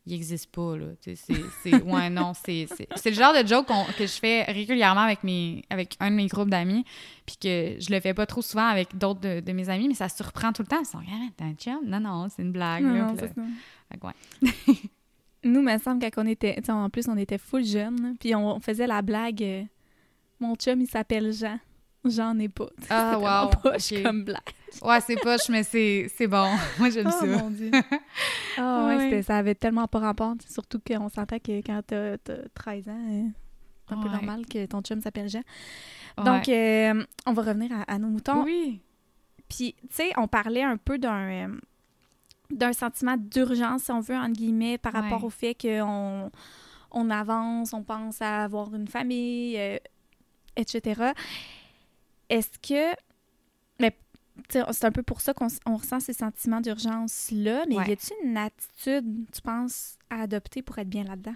il existe pas, là. C'est... c'est- Ouais, non, c'est, c'est, c'est le genre de joke qu'on- que je fais régulièrement avec, mes, avec un de mes groupes d'amis puis que je le fais pas trop souvent avec d'autres de, de mes amis, mais ça surprend tout le temps. Ils sont « Ah, t'as un chum? » Non, non, c'est une blague. Non, là. non, ça. fait ouais. Nous, me semble, quand on était... En plus, on était full jeunes. Puis on, on faisait la blague... euh, Mon chum, il s'appelle Jean. J'en ai pas. Ah, wow, poche comme blague. Ouais, c'est poche, mais c'est, c'est bon. Moi, j'aime Oh ça. mon Dieu. Ah ouais, Ouais. c'était- ça avait tellement pas rapport. Surtout qu'on s'entend que quand t'as t'as 13 ans, euh, c'est un peu normal que ton chum s'appelle Jean. Ouais. Donc, euh, on va revenir à, à nos moutons. oui. Puis, tu sais, on parlait un peu d'un euh, d'un sentiment d'urgence, si on veut, entre guillemets, par rapport au fait qu'on on avance, on pense à avoir une famille, euh, etc. Est-ce que... Mais, c'est un peu pour ça qu'on on ressent ces sentiments d'urgence-là, mais Ouais. y a-t-il une attitude, tu penses, à adopter pour être bien là-dedans?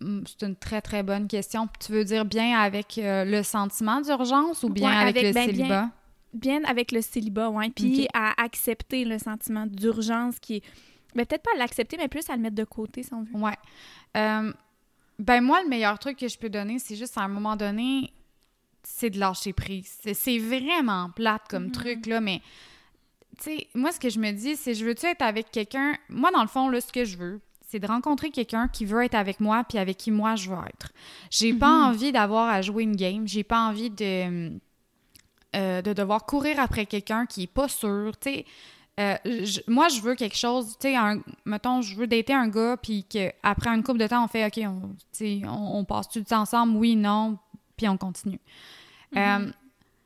Mm, C'est une très, très bonne question. Tu veux dire bien avec euh, le sentiment d'urgence ou bien Ouais, avec, avec- le ben, célibat? Bien avec le célibat, oui. Puis à accepter le sentiment d'urgence qui est... Ben, peut-être pas à l'accepter, mais plus à le mettre de côté, si on veut. Ouais. Euh, ben moi, le meilleur truc que je peux donner, c'est juste à un moment donné, c'est de lâcher prise. C'est- vraiment plate comme Mhm. truc, là, mais tu sais, moi, ce que je me dis, c'est je veux-tu être avec quelqu'un... Moi, dans le fond, là, ce que je veux, c'est de rencontrer quelqu'un qui veut être avec moi puis avec qui moi, je veux être. J'ai pas Mhm. envie d'avoir à jouer une game. J'ai pas envie de euh, de devoir courir après quelqu'un qui est pas sûr. Tu sais, euh, je- moi, je veux quelque chose, tu sais, mettons, je veux dater un gars, puis qu'après une couple de temps, on fait, OK, on, on, on passe-tu du temps ensemble? Oui, non, puis on continue. Euh,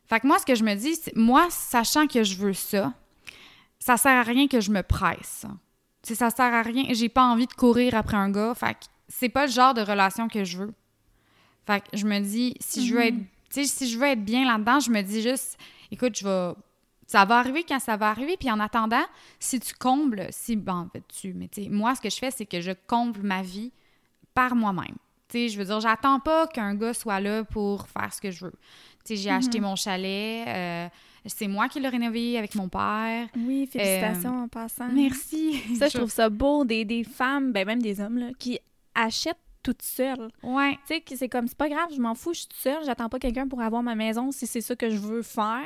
fait que moi, ce que je me dis, c'est, moi, sachant que je veux ça, ça sert à rien que je me presse. Tu sais, ça sert à rien. J'ai pas envie de courir après un gars. Fait que c'est pas le genre de relation que je veux. Fait que je me dis, si je veux être, tu sais, si je veux être bien là-dedans, je me dis juste, écoute, je vais, ça va arriver quand ça va arriver. Puis en attendant, si tu combles, si, bon, en fait, tu, mais tu sais, moi, ce que je fais, c'est que je comble ma vie par moi-même. Sais, je veux dire, j'attends pas qu'un gars soit là pour faire ce que je veux. Tu sais, j'ai acheté mon chalet, euh, c'est moi qui l'ai rénové avec mon père. Oui, félicitations en passant. Merci. Ça, je trouve ça beau, des, des femmes, ben même des hommes, là, qui achètent toutes seules. Ouais. Tu sais, que c'est comme, c'est pas grave, je m'en fous, je suis toute seule, j'attends pas quelqu'un pour avoir ma maison. Si c'est ça que je veux faire,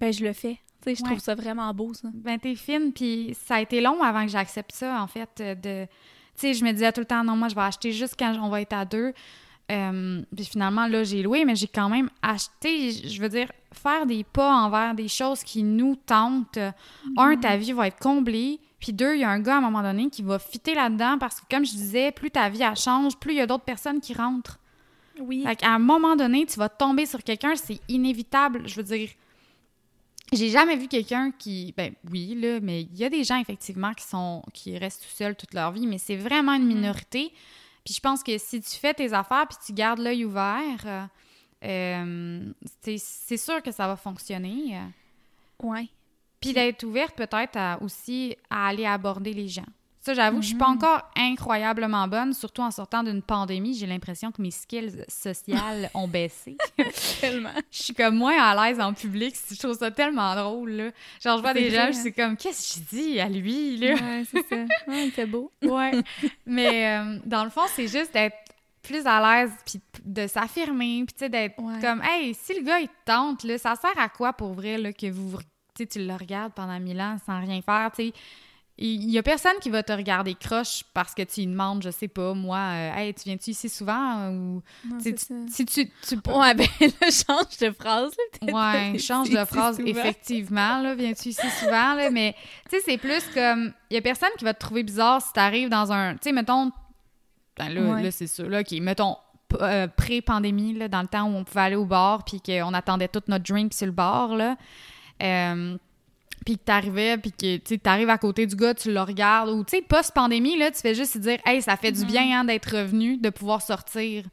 ben je le fais. Tu sais, je Ouais. trouve ça vraiment beau, ça. Ben, t'es fine, puis ça a été long avant que j'accepte ça, en fait, euh, de... Tu sais, je me disais tout le temps, non, moi, je vais acheter juste quand on va être à deux. Euh, puis finalement, là, j'ai loué, mais j'ai quand même acheté, je veux dire, faire des pas envers des choses qui nous tentent. Un, ta vie va être comblée, puis deux, il y a un gars, à un moment donné, qui va fitter là-dedans, parce que, comme je disais, plus ta vie, elle change, plus il y a d'autres personnes qui rentrent. Oui. Fait qu'à un moment donné, tu vas tomber sur quelqu'un, c'est inévitable. Je veux dire, j'ai jamais vu quelqu'un qui. Ben oui, là, mais il y a des gens, effectivement, qui sont qui restent tout seuls toute leur vie, mais c'est vraiment une minorité. Puis je pense que si tu fais tes affaires puis tu gardes l'œil ouvert, euh, c'est sûr que ça va fonctionner. Ouais. Puis d'être ouverte peut-être à- aussi à aller aborder les gens. Ça, j'avoue que je suis pas Mhm. encore incroyablement bonne, surtout en sortant d'une pandémie. J'ai l'impression que mes skills sociales ont baissé. Tellement. Je suis comme moins à l'aise en public. Je trouve ça tellement drôle, là. Genre, je vois des gens, hein? je suis comme, qu'est-ce que je dis à lui, là? Ouais, c'est ça. Ouais, il fait beau. Ouais. Mais euh, dans le fond, c'est juste d'être plus à l'aise, puis de s'affirmer, puis tu sais, d'être Ouais. comme, hey, si le gars, il te tente, là, ça sert à quoi pour vrai, là, que vous, tu le regardes pendant mille ans sans rien faire, tu sais? Il y a personne qui va te regarder croche parce que tu lui demandes, je sais pas, moi, euh, hey, tu viens-tu ici souvent? Ou, Non, tu si tu, tu peux- Ouais, ben là, change de phrase. Là, Ouais, change de phrase, souvent. effectivement, là, viens-tu ici souvent, là, mais, tu sais, c'est plus comme, il y a personne qui va te trouver bizarre si t'arrives dans un, tu sais, mettons, ben là, Ouais. là c'est ça, là, qui, mettons, euh, pré-pandémie, dans le temps où on pouvait aller au bar, puis qu'on attendait tout notre drink sur le bar, là, euh, puis que t'arrivais, puis que, tu t'arrives à côté du gars, tu le regardes, ou, tu sais, post-pandémie, là, tu fais juste dire, hey, ça fait du Mhm. bien, hein, d'être revenu, de pouvoir sortir.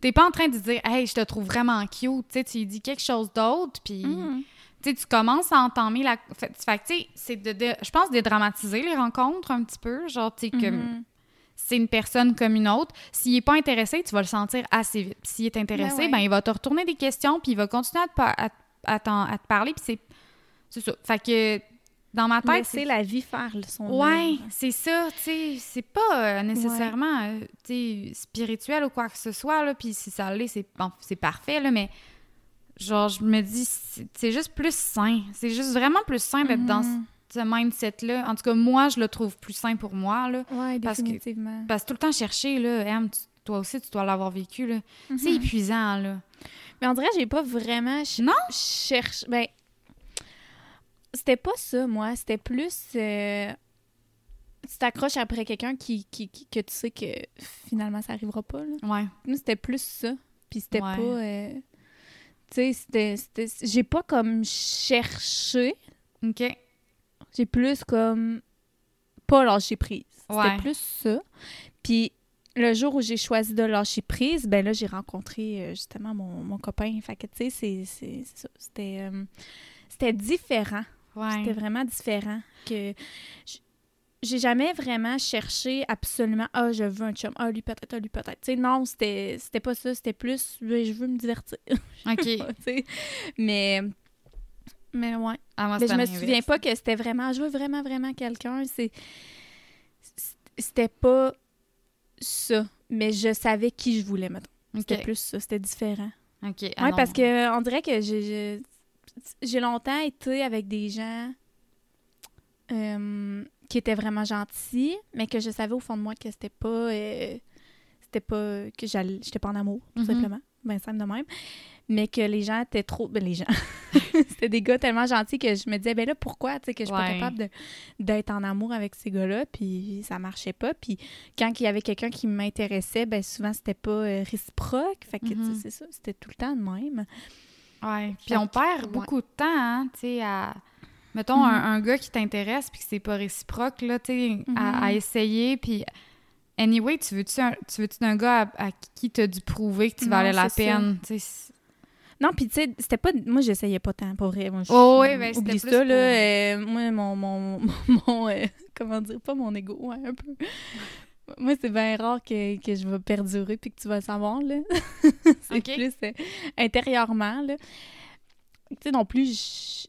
T'es pas en train de dire, hey, je te trouve vraiment cute, tu sais, tu dis quelque chose d'autre, puis Mhm. tu sais, tu commences à entamer la. Fait, tu sais, c'est de, de- je pense, dédramatiser les rencontres un petit peu. Genre, tu sais, que Mhm. c'est une personne comme une autre. S'il est pas intéressé, tu vas le sentir assez vite. S'il est intéressé, Ben ouais. ben, il va te retourner des questions, puis il va continuer à te, à, à t'en- à te parler, puis c'est. C'est ça. Fait que, dans ma tête, c'est. la vie faire le- son Ouais, c'est ça, tu sais, c'est pas euh, nécessairement, euh, tu sais, spirituel ou quoi que ce soit, là, puis si ça l'est, c'est bon, parfait, là, mais genre, je me dis, c'est juste plus sain, c'est juste vraiment plus sain d'être dans Mhm. ce mindset-là. En tout cas, moi, je le trouve plus sain pour moi, là, Ouais, Parce que- définitivement. parce que tout le temps chercher, là, Em, tu- toi aussi, tu dois l'avoir vécu, là, c'est Mhm. épuisant, là. Mais on dirait que j'ai pas vraiment ch- Non? cherche. Ben, c'était pas ça, moi. C'était plus. euh, Tu t'accroches après quelqu'un qui, qui, qui- que tu sais que finalement ça arrivera pas. Là. Ouais, Nous, c'était plus ça. Puis c'était Ouais. pas. euh, Tu sais, c'était-. J'ai pas comme cherché. OK, J'ai plus comme. Pas lâché prise. C'était Ouais. plus ça. Puis le jour où j'ai choisi de lâcher prise, ben là, j'ai rencontré euh, justement mon, mon copain. Fait que, tu sais, c'est- ça. C'était. euh, c'était C'était ouais, vraiment différent. Que j'ai jamais vraiment cherché absolument ah je veux un chum ah lui peut-être ah lui peut-être tu sais non c'était c'était pas ça c'était plus je veux me divertir OK. mais mais ouais Ah, mais je me souviens pas que c'était vraiment je veux vraiment vraiment quelqu'un c'est c'était pas ça mais je savais qui je voulais mettons c'était plus ça c'était différent OK. oui, Ah non. parce que on dirait que j'ai- j'ai longtemps été avec des gens euh, qui étaient vraiment gentils, mais que je savais au fond de moi que c'était pas euh, c'était pas que j'étais pas en amour tout Mhm. simplement, ben simple de même. mais que les gens étaient trop. Ben, les gens. C'était des gars tellement gentils que je me disais, ben là, pourquoi, tu sais, que je suis pas capable d'être en amour avec ces gars-là, puis ça marchait pas. Puis quand il y avait quelqu'un qui m'intéressait, ben souvent, c'était pas euh, réciproque. Fait que, Mhm. c'est ça, c'était tout le temps de même. Ouais. Puis on perd ouais. beaucoup de temps, hein, tu sais, à. Mettons, Mhm. un, un gars qui t'intéresse puis que c'est pas réciproque, là, tu sais, à, Mhm. à essayer. Puis, anyway, tu veux-tu un- tu veux-tu d'un gars à, à qui t'as dû prouver que tu valais la peine, tu sais. Non, puis tu sais, c'était pas. Moi, j'essayais pas tant, pour vrai. Moi, Oh oui, ben, c'était Oublie plus ça, là. euh, moi, mon. mon, mon euh, comment dire, pas mon ego, ouais, un peu. Moi, c'est bien rare que, que je vais perdurer puis que tu vas le savoir, là. c'est plus euh, intérieurement, là. Tu sais, non plus, je-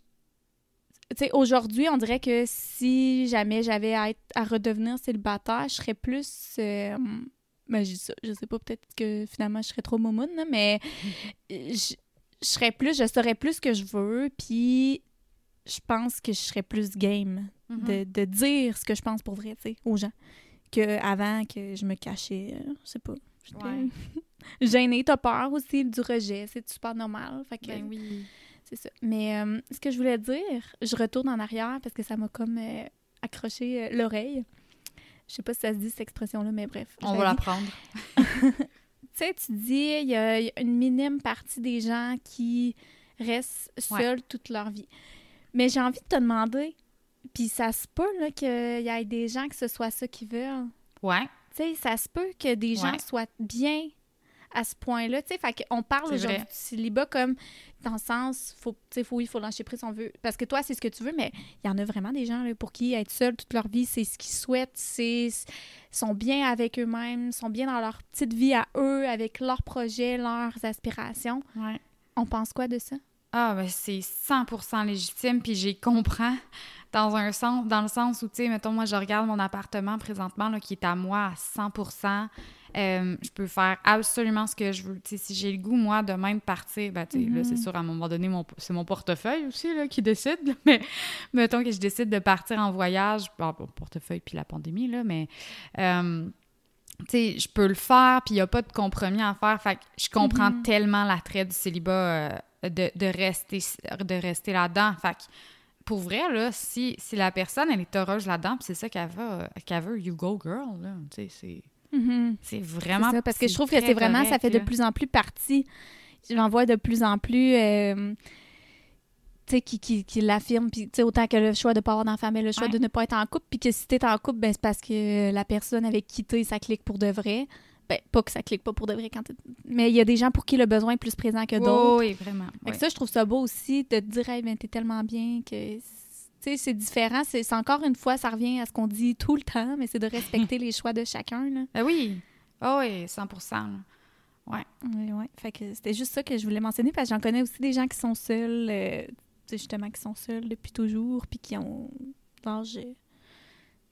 Tu sais, aujourd'hui, on dirait que si jamais j'avais à, être, à redevenir célibataire, je serais plus. euh, ben, je. Je sais pas, peut-être que finalement, je serais trop momoune, là, mais je, je serais plus. Je saurais plus ce que je veux, puis je pense que je serais plus game Mhm. de, de dire ce que je pense pour vrai, tu sais, aux gens. Que avant que je me cachais, euh, je sais pas. J'étais Ouais. gênée, t'as peur aussi du rejet, c'est super normal. Fait que Ben oui. c'est ça. Mais euh, ce que je voulais dire, je retourne en arrière parce que ça m'a comme euh, accroché l'oreille. Je sais pas si ça se dit cette expression-là, mais bref. On va l'apprendre. Tu sais, tu dis, il y, a il y a une minime partie des gens qui restent seuls toute leur vie. Mais j'ai envie de te demander, puis ça se peut là, qu'il y ait des gens que ce soit ça qu'ils veulent. Ouais. Tu sais, ça se peut que des gens Ouais. soient bien à ce point-là. Tu sais, fait qu'on parle aujourd'hui du célibat comme dans le sens, faut, tu sais, faut, oui, il faut lâcher prise on veut. Parce que toi, c'est ce que tu veux, mais il y en a vraiment des gens là, pour qui être seul toute leur vie, c'est ce qu'ils souhaitent, c'est sont bien avec eux-mêmes, sont bien dans leur petite vie à eux, avec leurs projets, leurs aspirations. Ouais. On pense quoi de ça? Ah, ben c'est 100% légitime, puis j'y comprends dans un sens, dans le sens où, tu sais, mettons, moi, je regarde mon appartement présentement, là, qui est à moi à 100%. Euh, je peux faire absolument ce que je veux. Tu sais, si j'ai le goût, moi, de partir, ben, tu sais, là, c'est sûr, à un moment donné, c'est mon portefeuille aussi, là, qui décide, là, mais mettons que je décide de partir en voyage, bon, mon portefeuille puis la pandémie, là, mais... euh, tu sais, je peux le faire, puis il n'y a pas de compromis à faire. Fait que je comprends Mhm. tellement l'attrait du célibat euh, de, de rester, de rester là-dedans. Fait que pour vrai, là, si, si la personne, elle est heureuse là-dedans, c'est ça qu'elle veut, qu'elle veut, you go girl, là. Tu sais, c'est, c'est C'est vraiment... ça, parce que je trouve que c'est vraiment, ça fait de plus en plus partie. J'en vois de plus en plus, euh, tu sais, qui, qui, qui l'affirment, puis autant que le choix de pas avoir d'enfant, mais le choix Ouais. de ne pas être en couple, puis que si t'es en couple, ben c'est parce que la personne avec qui t'es, ça clique pour de vrai. Ben, pas que ça clique pas pour de vrai quand Mais il y a des gens pour qui le besoin est plus présent que d'autres. Oui, oui, vraiment. Fait que ouais. ça, je trouve ça beau aussi de te dire, hey, ben, t'es tellement bien que. Tu sais, c'est différent. C'est encore une fois, ça revient à ce qu'on dit tout le temps, mais c'est de respecter les choix de chacun, là. Ben oui. Ah oui, 100 là. Oui, oui. Fait que c'était juste ça que je voulais mentionner parce que j'en connais aussi des gens qui sont seuls, euh, justement, qui sont seuls depuis toujours, puis qui ont l'âge, tu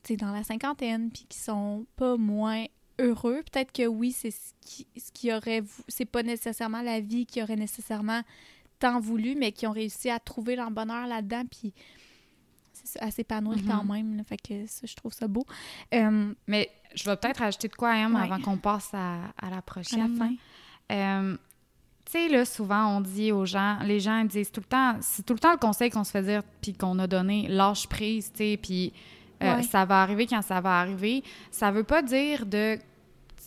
sais, dans la cinquantaine, puis qui sont pas moins heureux. Peut-être que oui, c'est ce qui, ce qui aurait, c'est pas nécessairement la vie qui aurait nécessairement tant voulu, mais qui ont réussi à trouver leur bonheur là-dedans, puis à s'épanouir Mhm. quand même. là. Fait que ça, je trouve ça beau. Euh, Mais je vais peut-être ajouter de quoi, Ouais. avant qu'on passe à, à la à prochaine. la fin. Euh, tu sais, là, souvent, on dit aux gens, les gens ils disent tout le temps, c'est tout le temps le conseil qu'on se fait dire, puis qu'on a donné, lâche prise, tu sais, puis euh, Ouais. ça va arriver quand ça va arriver. Ça veut pas dire de.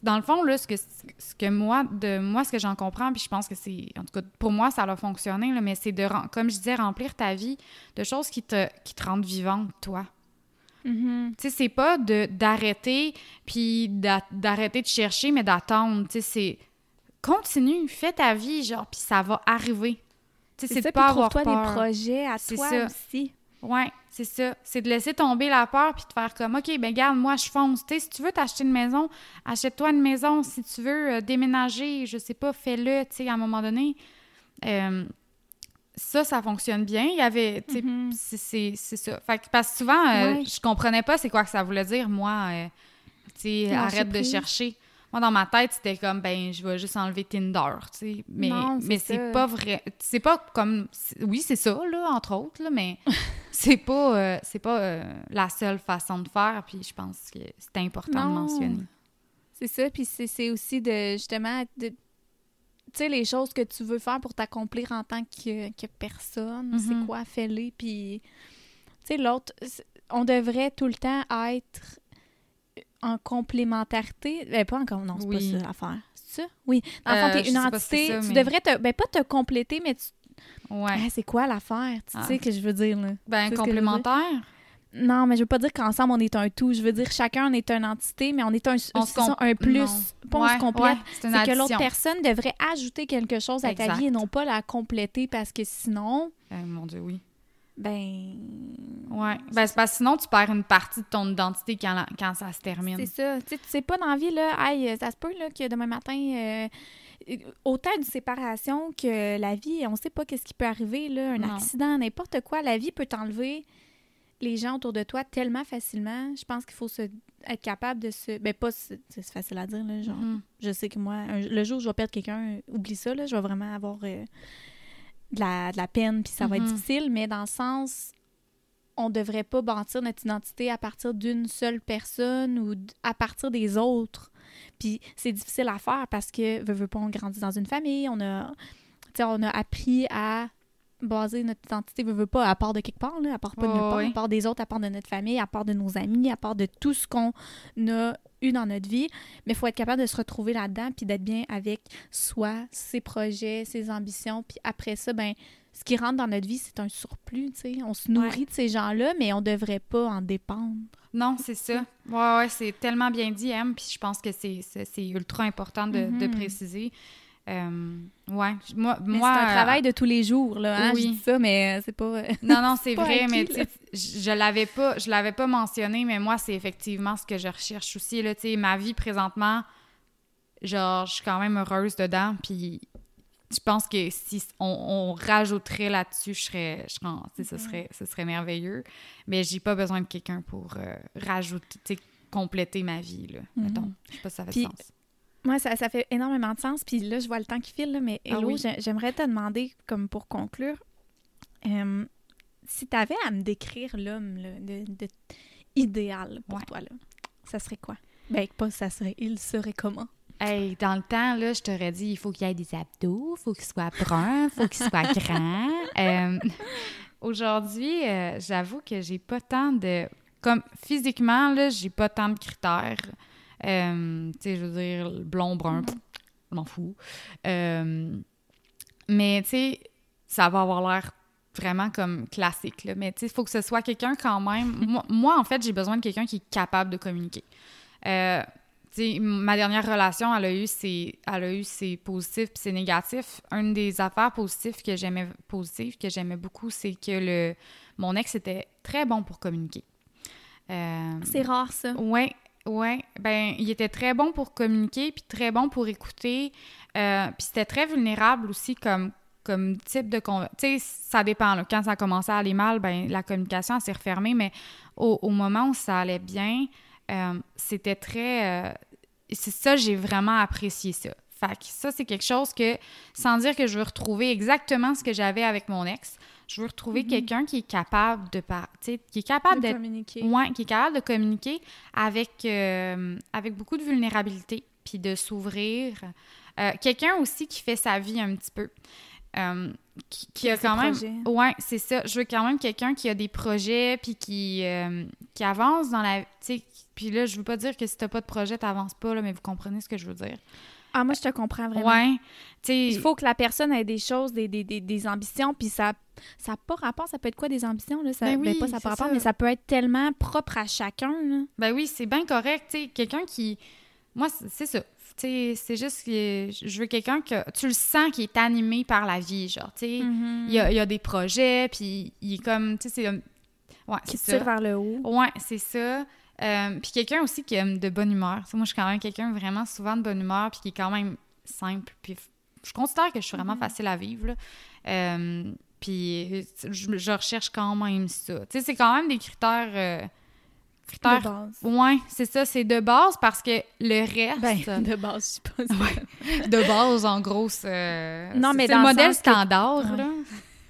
Dans le fond, là, ce que, ce que moi, de moi, ce que j'en comprends, puis je pense que c'est. En tout cas, pour moi, ça a fonctionné, là, mais c'est de, comme je disais, remplir ta vie de choses qui te, qui te rendent vivante, toi. Mhm. Tu sais, c'est pas de d'arrêter puis d'a- d'arrêter de chercher, mais d'attendre. Tu sais, c'est continue, fais ta vie, genre, puis ça va arriver. Tu sais, C'est de pas avoir trouve-toi des peur. projets à toi ça. aussi. Ouais, c'est ça. C'est de laisser tomber la peur puis de faire comme, OK, ben garde, moi, je fonce. Tu sais, si tu veux t'acheter une maison, achète-toi une maison. Si tu veux euh, déménager, je sais pas, fais-le, tu sais, à un moment donné. Euh, ça, ça fonctionne bien. Il y avait, tu sais, Mhm. c'est- ça. Fait que, parce que souvent, euh, Ouais. je comprenais pas c'est quoi que ça voulait dire, moi. euh, tu sais, arrête de chercher. Moi, dans ma tête, c'était comme, ben, je vais juste enlever Tinder, tu sais. Mais, Non, mais c'est pas vrai. C'est pas comme. Oui, c'est ça, là, entre autres, là, mais c'est pas, euh, c'est pas euh, la seule façon de faire. Puis je pense que c'est important de mentionner. C'est ça, puis c'est c'est aussi de justement de, sais, les choses que tu veux faire pour t'accomplir en tant que, que personne, Mhm. c'est quoi, fais-les. Puis, tu sais, l'autre, on devrait tout le temps être en complémentarité. Ben, pas encore, non, c'est Oui. pas ça l'affaire. C'est ça? Oui. Dans le fond, Euh, t'es une entité. ça, tu devrais te. Ben, pas te compléter, mais tu. Ouais. Ah, c'est quoi l'affaire? Tu Ah. sais que je veux dire, là? Ben, complémentaire? Non, mais je veux pas dire qu'ensemble on est un tout. Je veux dire chacun on est une entité, mais on est un, On c'est se comp- ça, un plus. On se complète. ouais, c'est que l'autre personne devrait ajouter quelque chose à ta vie et non pas la compléter parce que sinon, Eh, mon Dieu, oui. Ben. Ouais. Ben, c'est parce que sinon, tu perds une partie de ton identité quand, la- quand ça se termine. C'est ça. Tu sais, tu sais pas dans la vie, là, hey, ça se peut là, que demain matin, euh, autant une séparation que la vie, on sait pas qu'est-ce qui peut arriver, là, un Non. accident, n'importe quoi. La vie peut t'enlever les gens autour de toi tellement facilement. Je pense qu'il faut se, être capable de se. Ben, pas. se- C'est facile à dire, là, genre. Mhm. Je sais que moi, un- le jour où je vais perdre quelqu'un, euh, oublie ça, là, je vais vraiment avoir euh, de, la, de la peine, puis ça va être Mhm. difficile, mais dans le sens, on devrait pas bâtir notre identité à partir d'une seule personne ou d- à partir des autres. Puis c'est difficile à faire parce que, veux, veux pas, on grandit dans une famille, on a, on a appris à baser notre identité, veux, veux pas, à part de quelque part, là, à part pas de nulle part, à part des autres, à part de notre famille, à part de nos amis, à part de tout ce qu'on a eu dans notre vie. Mais il faut être capable de se retrouver là-dedans puis d'être bien avec soi, ses projets, ses ambitions. Puis après ça, ben ce qui rentre dans notre vie, c'est un surplus, tu sais. On se nourrit de ces gens-là, mais on devrait pas en dépendre. Non, c'est ça. Ouais, ouais, c'est tellement bien dit, Em, puis je pense que c'est ultra important de, de Mhm. préciser. Euh, ouais, moi... Moi c'est un euh, travail de tous les jours, là. Hein? oui. Je dis ça, mais euh, c'est pas... euh, Non, non, c'est vrai, mais tu je l'avais pas, je l'avais pas mentionné, mais moi, c'est effectivement ce que je recherche aussi, là, tu sais, ma vie présentement, genre, je suis quand même heureuse dedans, puis je pense que si on, on rajouterait là-dessus, je serais, je serais tu sais, ce serait, ce serait merveilleux, mais j'ai pas besoin de quelqu'un pour euh, rajouter, compléter ma vie, là, mettons. Je sais pas si ça fait Puis, du sens. Moi, ça, ça fait énormément de sens. Puis là, je vois le temps qui file, là, mais Ah Hello, oui. j'aimerais te demander, comme pour conclure, euh, si tu avais à me décrire l'homme de, de- idéal pour Ouais. toi, là, ça serait quoi? Ben, pas ça serait, il serait comment? Hey, dans le temps, là, je t'aurais dit, il faut qu'il y ait des abdos, il faut qu'il soit brun, il faut qu'il soit grand. Euh, Aujourd'hui, euh, j'avoue que j'ai pas tant de... Comme physiquement, là, j'ai pas tant de critères. Euh, tu sais, je veux dire, blond, brun, je m'en fous. Euh, mais, tu sais, ça va avoir l'air vraiment comme classique, là. Mais, tu sais, il faut que ce soit quelqu'un quand même... moi, moi, en fait, j'ai besoin de quelqu'un qui est capable de communiquer. Euh, ma dernière relation, elle a eu ses, elle a eu ses positifs puis ses négatifs. Une des affaires positives que j'aimais positives que j'aimais beaucoup, c'est que le mon ex était très bon pour communiquer. Euh, C'est rare, ça. Ouais, ouais. Ben, il était très bon pour communiquer, puis très bon pour écouter. Euh, puis c'était très vulnérable aussi comme, comme type de... Tu sais, ça dépend. Quand ça a commencé à aller mal, ben la communication s'est refermée, mais au, au moment où ça allait bien, euh, c'était très... euh, c'est ça, j'ai vraiment apprécié ça. Fait que ça, c'est quelque chose que, sans dire que je veux retrouver exactement ce que j'avais avec mon ex, je veux retrouver Mhm. quelqu'un qui est capable de... par- qui est capable De communiquer. Ouais, qui est capable de communiquer avec, euh, avec beaucoup de vulnérabilité, puis de s'ouvrir. Euh, Quelqu'un aussi qui fait sa vie un petit peu. Euh, qui, qui a quand même. projets. Ouais, c'est ça. Je veux quand même quelqu'un qui a des projets, puis qui, euh, qui avance dans la. Tu sais, puis là, je veux pas dire que si t'as pas de projet, t'avances pas, là, mais vous comprenez ce que je veux dire. Ah, moi, je te comprends vraiment. Ouais. Il faut que la personne ait des choses, des, des, des, des ambitions, puis ça n'a pas rapport, ça peut être quoi des ambitions? Là? Ça, Ben oui, pas ça pas rapport, ça. mais ça peut être tellement propre à chacun. Là. Ben oui, c'est bien correct. Quelqu'un qui. Moi, c'est ça. C'est juste que je veux quelqu'un que tu le sens qui est animé par la vie, genre, tu sais. Il y a, il y a des projets, puis il est comme, tu sais, c'est... Ouais, Qui tire vers le haut. Ouais, c'est ça. Euh, puis quelqu'un aussi qui aime de bonne humeur. Moi, je suis quand même quelqu'un vraiment souvent de bonne humeur, puis qui est quand même simple. Puis je considère que je suis vraiment Mhm. facile à vivre. Euh, puis je, je recherche quand même ça. Tu sais, c'est quand même des critères... euh, De base. Ouais, c'est ça, c'est de base parce que le reste Ben, de base, je pas. de base en gros c'est Non, mais c'est dans le le modèle standard là.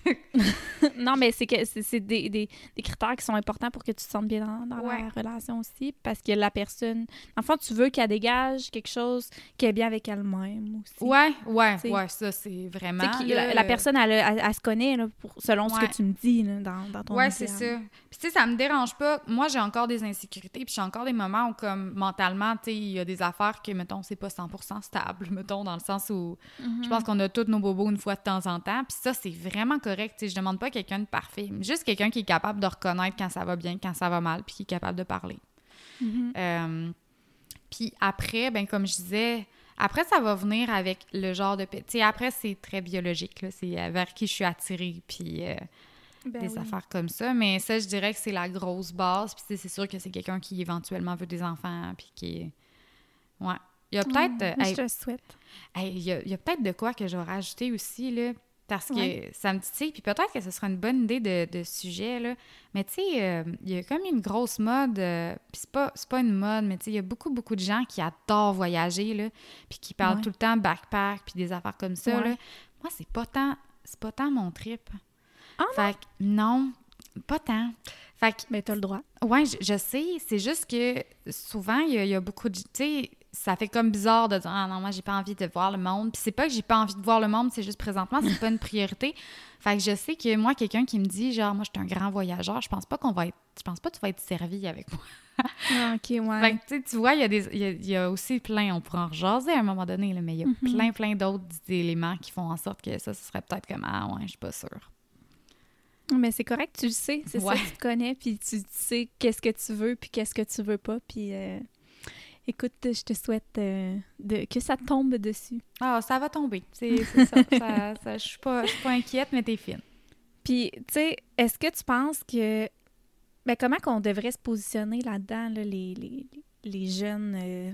non, mais c'est que c'est des, des, des critères qui sont importants pour que tu te sentes bien dans, dans Ouais. la relation aussi. Parce que la personne. En fait, tu veux qu'elle dégage quelque chose qui est bien avec elle-même aussi. Ouais, ouais, T'sais. ouais, ça, c'est vraiment. là, la, la personne, elle, elle- elle se connaît là, pour, selon ce que tu me dis là, dans, dans ton Ouais, c'est ça. Puis, tu sais, ça me dérange pas. Moi, j'ai encore des insécurités, puis j'ai encore des moments où, comme, mentalement, tu sais, il y a des affaires que, mettons, c'est pas 100 stable, mettons, dans le sens où Mhm. je pense qu'on a tous nos bobos une fois de temps en temps. Puis ça, c'est vraiment correct. Tu sais, je demande pas quelqu'un de parfait, juste quelqu'un qui est capable de reconnaître quand ça va bien, quand ça va mal, puis qui est capable de parler. Mhm. Euh, puis après, ben comme je disais, après, ça va venir avec le genre de... Tu sais, après, c'est très biologique, là. C'est euh, vers qui je suis attirée, puis... euh, Ben des oui. affaires comme ça. Mais ça, je dirais que c'est la grosse base. Puis c'est sûr que c'est quelqu'un qui éventuellement veut des enfants. Puis qui. Ouais. Il y a peut-être. hey, Je te souhaite. hey, il y a, il y a peut-être de quoi que je vais rajouter aussi, là. Parce que Ouais. ça me titille. Puis peut-être que ce sera une bonne idée de, de sujet, là. Mais tu sais, euh, il y a comme une grosse mode. euh, puis c'est pas, c'est pas une mode, mais tu sais, il y a beaucoup, beaucoup de gens qui adorent voyager, là. Puis qui parlent Ouais. tout le temps backpack, puis des affaires comme ça, Ouais. là. Moi, c'est pas tant. C'est pas tant mon trip. Ah, fait que non, pas tant. Fait que Ben, t'as le droit. Ouais, je, je sais. C'est juste que souvent, il y, y a beaucoup de. Tu sais, ça fait comme bizarre de dire Ah non, moi, j'ai pas envie de voir le monde. Puis c'est pas que j'ai pas envie de voir le monde, c'est juste présentement, c'est pas une priorité. Fait que je sais que moi, quelqu'un qui me dit genre, moi, je suis un grand voyageur, je pense pas qu'on va être. Je pense pas que tu vas être servi avec moi. Ah, ok, ouais. Fait que, tu sais, tu vois, il y, a des, il y a- y a aussi plein, on pourra en rejaser à un moment donné, là, mais il y a Mhm. plein, plein d'autres éléments qui font en sorte que ça, ce serait peut-être comme Ah ouais, je suis pas sûre. Mais c'est correct, tu le sais. C'est Ouais. ça, tu te connais, puis tu sais qu'est-ce que tu veux, puis qu'est-ce que tu veux pas. Puis euh, écoute, je te souhaite euh, de, que ça tombe dessus. Ah, ça va tomber. C'est ça. ça, ça- Je suis pas, je suis pas inquiète, mais t'es fine. Puis, tu sais, est-ce que tu penses que. Ben, comment qu'on devrait se positionner là-dedans, là, les, les, les jeunes euh,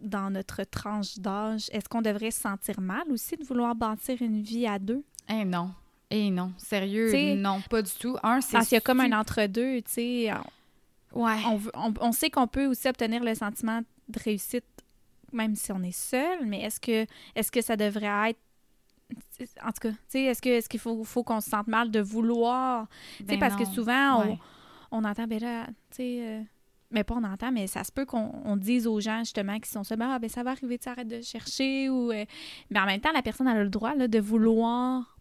dans notre tranche d'âge? Est-ce qu'on devrait se sentir mal aussi de vouloir bâtir une vie à deux? Eh non. Eh non. Sérieux, T'sais- non, pas du tout. Un, c'est. Parce qu'il y a comme un entre-deux, tu sais. on- Ouais. on, veut- on, on sait qu'on peut aussi obtenir le sentiment de réussite même si on est seul, mais est-ce que est-ce que ça devrait être en tout cas, tu sais, est-ce que est-ce qu'il faut, faut qu'on se sente mal de vouloir, tu sais, Ben parce que souvent Ouais. on, on entend ben là, tu sais, euh, mais pas on entend, mais ça se peut qu'on on dise aux gens justement qui sont seuls, ah ben ça va arriver, tu sais, arrête de chercher ou, euh, mais en même temps la personne a le droit là, de vouloir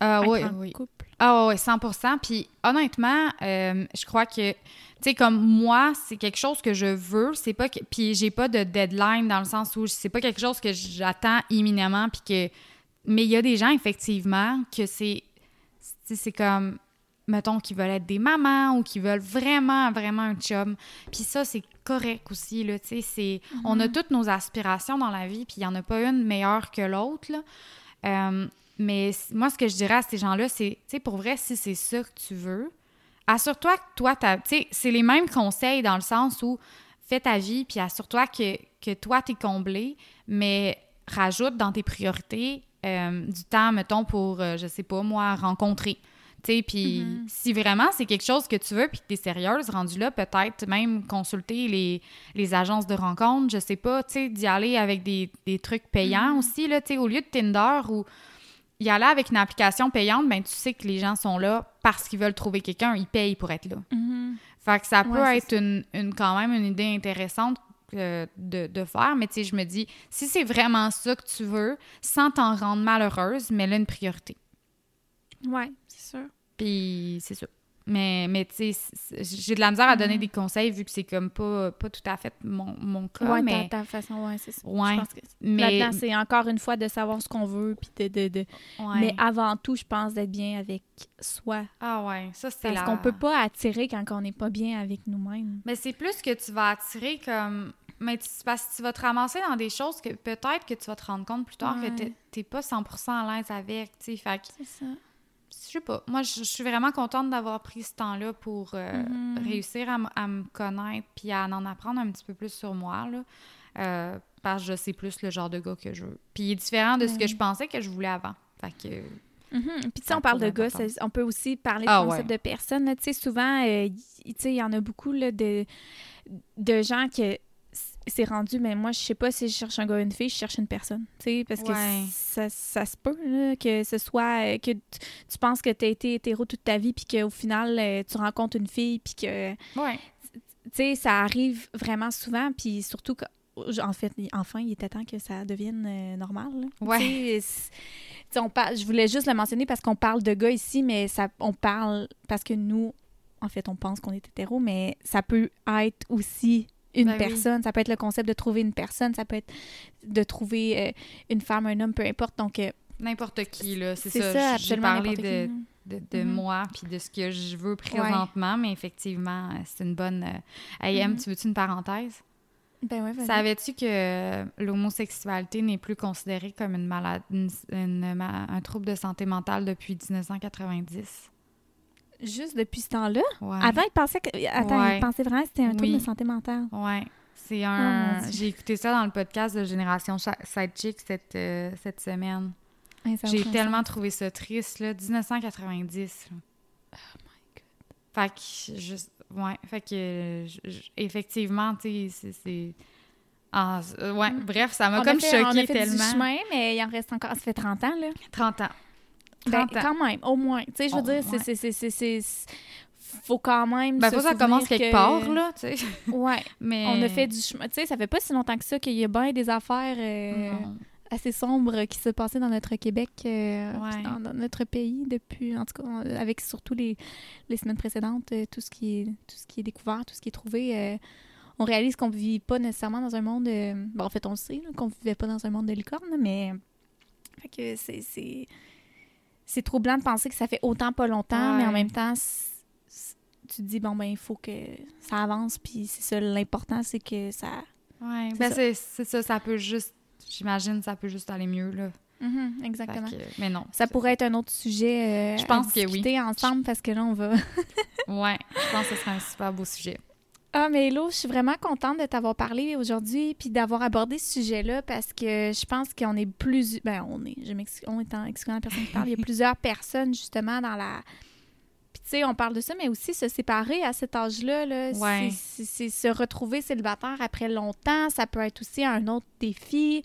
Ah être oui, oui. couple. Ah oui, 100% Puis honnêtement, euh, je crois que, tu sais, comme moi, c'est quelque chose que je veux. C'est pas que. Puis j'ai pas de deadline dans le sens où c'est pas quelque chose que j'attends imminemment. Puis que. Mais il y a des gens, effectivement, que c'est. tu sais, C'est comme. Mettons, qui veulent être des mamans ou qui veulent vraiment, vraiment un chum. Puis ça, c'est correct aussi, là. Tu sais, c'est. On a toutes nos aspirations dans la vie, puis il y en a pas une meilleure que l'autre, là. Euh, mais moi, ce que je dirais à ces gens-là, c'est, tu sais, pour vrai, si c'est ça que tu veux, assure-toi que toi, t'as- tu sais, c'est les mêmes conseils dans le sens où fais ta vie, puis assure-toi que, que toi, t'es comblé, mais rajoute dans tes priorités euh, du temps, mettons, pour, euh, je sais pas, moi, rencontrer. Tu sais, puis Mhm. si vraiment c'est quelque chose que tu veux puis que tu es sérieuse, rendu là, peut-être même consulter les, les agences de rencontres, je sais pas, tu sais, d'y aller avec des, des trucs payants Mhm. aussi, là, tu sais, au lieu de Tinder ou y aller avec une application payante, ben tu sais que les gens sont là parce qu'ils veulent trouver quelqu'un, ils payent pour être là. Fait que ça peut Ouais, être une, une- quand même une idée intéressante euh, de, de faire, mais tu sais, je me dis, si c'est vraiment ça que tu veux, sans t'en rendre malheureuse, mais là, une priorité. Ouais, c'est sûr. Puis c'est ça. Mais, mais tu sais, j'ai de la misère à donner Mhm. des conseils vu que c'est comme pas, pas tout à fait mon, mon cas, ouais, mais... ta, ta façon, ouais, c'est ça. Ouais, Je pense que mais, Là-dedans, c'est encore une fois de savoir ce qu'on veut, puis de, de, de- ouais. Mais avant tout, je pense d'être bien avec soi. Ah ouais, ça c'est Parce la... qu'on peut pas attirer quand on n'est pas bien avec nous-mêmes. Mais c'est plus que tu vas attirer comme... Mais tu, parce que tu vas te ramasser dans des choses que peut-être que tu vas te rendre compte plus tard Ouais. que t'es- t'es pas 100% à l'aise avec, tu sais. Fait que, C'est ça. Je sais pas. Moi, je suis vraiment contente d'avoir pris ce temps-là pour euh, Mhm. réussir à, me connaître puis à en apprendre un petit peu plus sur moi, là. Euh, parce que je sais plus le genre de gars que je veux. Puis il est différent de ce que je pensais que je voulais avant. Fait que... Mhm. Puis tu sais, on parle de gars, on peut aussi parler Ah de concept de personnes. Tu sais, souvent, euh, tu sais, il y en a beaucoup là, de, de gens que c'est rendu, mais moi, je sais pas si je cherche un gars ou une fille, je cherche une personne. Tu sais, parce que ça, ça se peut, là, que ce soit euh, que tu penses que tu as été hétéro toute ta vie, puis qu'au final, euh, tu rencontres une fille, puis que, tu Ouais. sais, ça arrive vraiment souvent, puis surtout, que, en fait, enfin, il était temps que ça devienne euh, normal. là. Ouais. Tu sais, c'est- tu sais, on parle, je voulais juste le mentionner parce qu'on parle de gars ici, mais ça, on parle parce que nous, en fait, on pense qu'on est hétéro, mais ça peut être aussi une Ben oui. personne. Ça peut être le concept de trouver une personne, ça peut être de trouver euh, une femme, un homme, peu importe. Donc, euh, N'importe qui, là. C'est ça. ça, J'ai parlé de, de, de Mhm. moi puis de ce que je veux présentement, mais effectivement, euh, c'est une bonne. euh, Hey, Mhm. tu veux-tu une parenthèse? Ben vas-y. Savais-tu que l'homosexualité n'est plus considérée comme une maladie, une- une un trouble de santé mentale depuis 1990? Juste depuis ce temps-là. Ouais. Avant, il pensait que. Attends, Ouais. il pensait vraiment que c'était un trouble Oui. de santé mentale. Ouais. C'est Oh, un. Dieu. J'ai écouté ça dans le podcast de Génération Sidechick cette, euh, cette semaine. Ouais, J'ai tellement trouvé ça triste, là. 1990. là. Oh Fait que, juste, ouais, fait que, je- je- effectivement, tu sais, c'est-. Ah, ouais, Mm. bref, ça m'a comme fait- on a choqué fait du chemin, mais il en reste encore. Ça fait 30 ans, là. 30 ans. Ben, 30 ans. quand même, au moins. Tu sais, je veux Oh, dire, c'est- ouais. c'est- c'est- c'est- c'est- c'est- Faut quand même. Ben, se faut que ça commence quelque que- part, là, tu sais. Ouais. Mais. On a fait du chemin. Tu sais, ça fait pas si longtemps que ça qu'il y a bien des affaires euh, assez sombres qui se passaient dans notre Québec, euh, Ouais. dans, dans notre pays depuis, en tout cas, avec surtout les, les semaines précédentes, euh, tout ce qui est tout ce qui est découvert, tout ce qui est trouvé. on réalise qu'on vit pas nécessairement dans un monde. bon, en fait, on le sait, qu'on vivait pas dans un monde de licorne, mais. Fait que c'est. C'est- troublant de penser que ça fait autant pas longtemps, mais en même temps, tu te dis, bon, ben, il faut que ça avance, puis c'est ça, l'important, c'est que ça. Ouais, C'est ben, ça. c'est ça, ça peut juste. J'imagine, ça peut juste aller mieux, là. Mhm, Fait exactement. que- mais non. Ça pourrait être un autre sujet euh, Je pense à que oui. discuter ensemble parce que là, on va... Ouais, je pense que ce serait un super beau sujet. Ah, mais Hello, je suis vraiment contente de t'avoir parlé aujourd'hui puis d'avoir abordé ce sujet-là parce que je pense qu'on est plus... Ben, on est... Je m'excuse, on est en excluant la personne qui parle. Il y a plusieurs personnes, justement, dans la... Puis, tu sais, on parle de ça, mais aussi se séparer à cet âge-là, là, Ouais. c'est- c'est c'est se retrouver célibataire après longtemps. Ça peut être aussi un autre défi.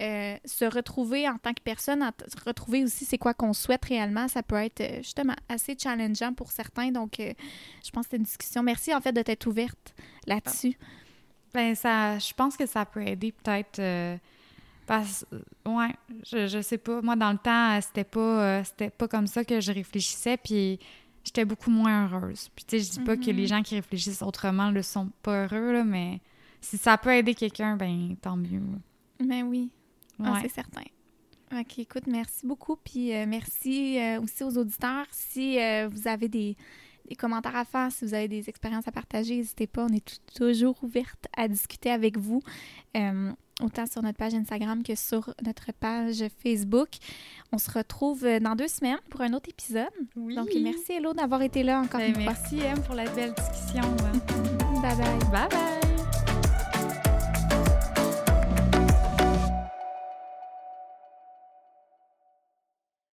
Euh, se retrouver en tant que personne, en t- se retrouver aussi c'est quoi qu'on souhaite réellement, ça peut être euh, justement assez challengeant pour certains. Donc, euh, je pense que c'est une discussion. Merci en fait de t'être ouverte là-dessus. Ben, ça, je pense que ça peut aider peut-être. parce, ouais, je, je sais pas. Moi, dans le temps, c'était pas, c'était pas comme ça que je réfléchissais, puis j'étais beaucoup moins heureuse. Puis, tu sais, je dis pas que les gens qui réfléchissent autrement le sont pas heureux, là, mais si ça peut aider quelqu'un, ben, tant mieux. Mais Ah, c'est certain. OK, écoute, merci beaucoup. Puis euh, merci euh, aussi aux auditeurs. Si euh, vous avez des, des commentaires à faire, si vous avez des expériences à partager, n'hésitez pas. On est tout- toujours ouverte à discuter avec vous, autant sur notre page Instagram que sur notre page Facebook. On se retrouve dans deux semaines pour un autre épisode. Oui. Donc, merci Hello d'avoir été là encore Ben, une fois. merci, M, pour la belle discussion. Bye bye. bye bye!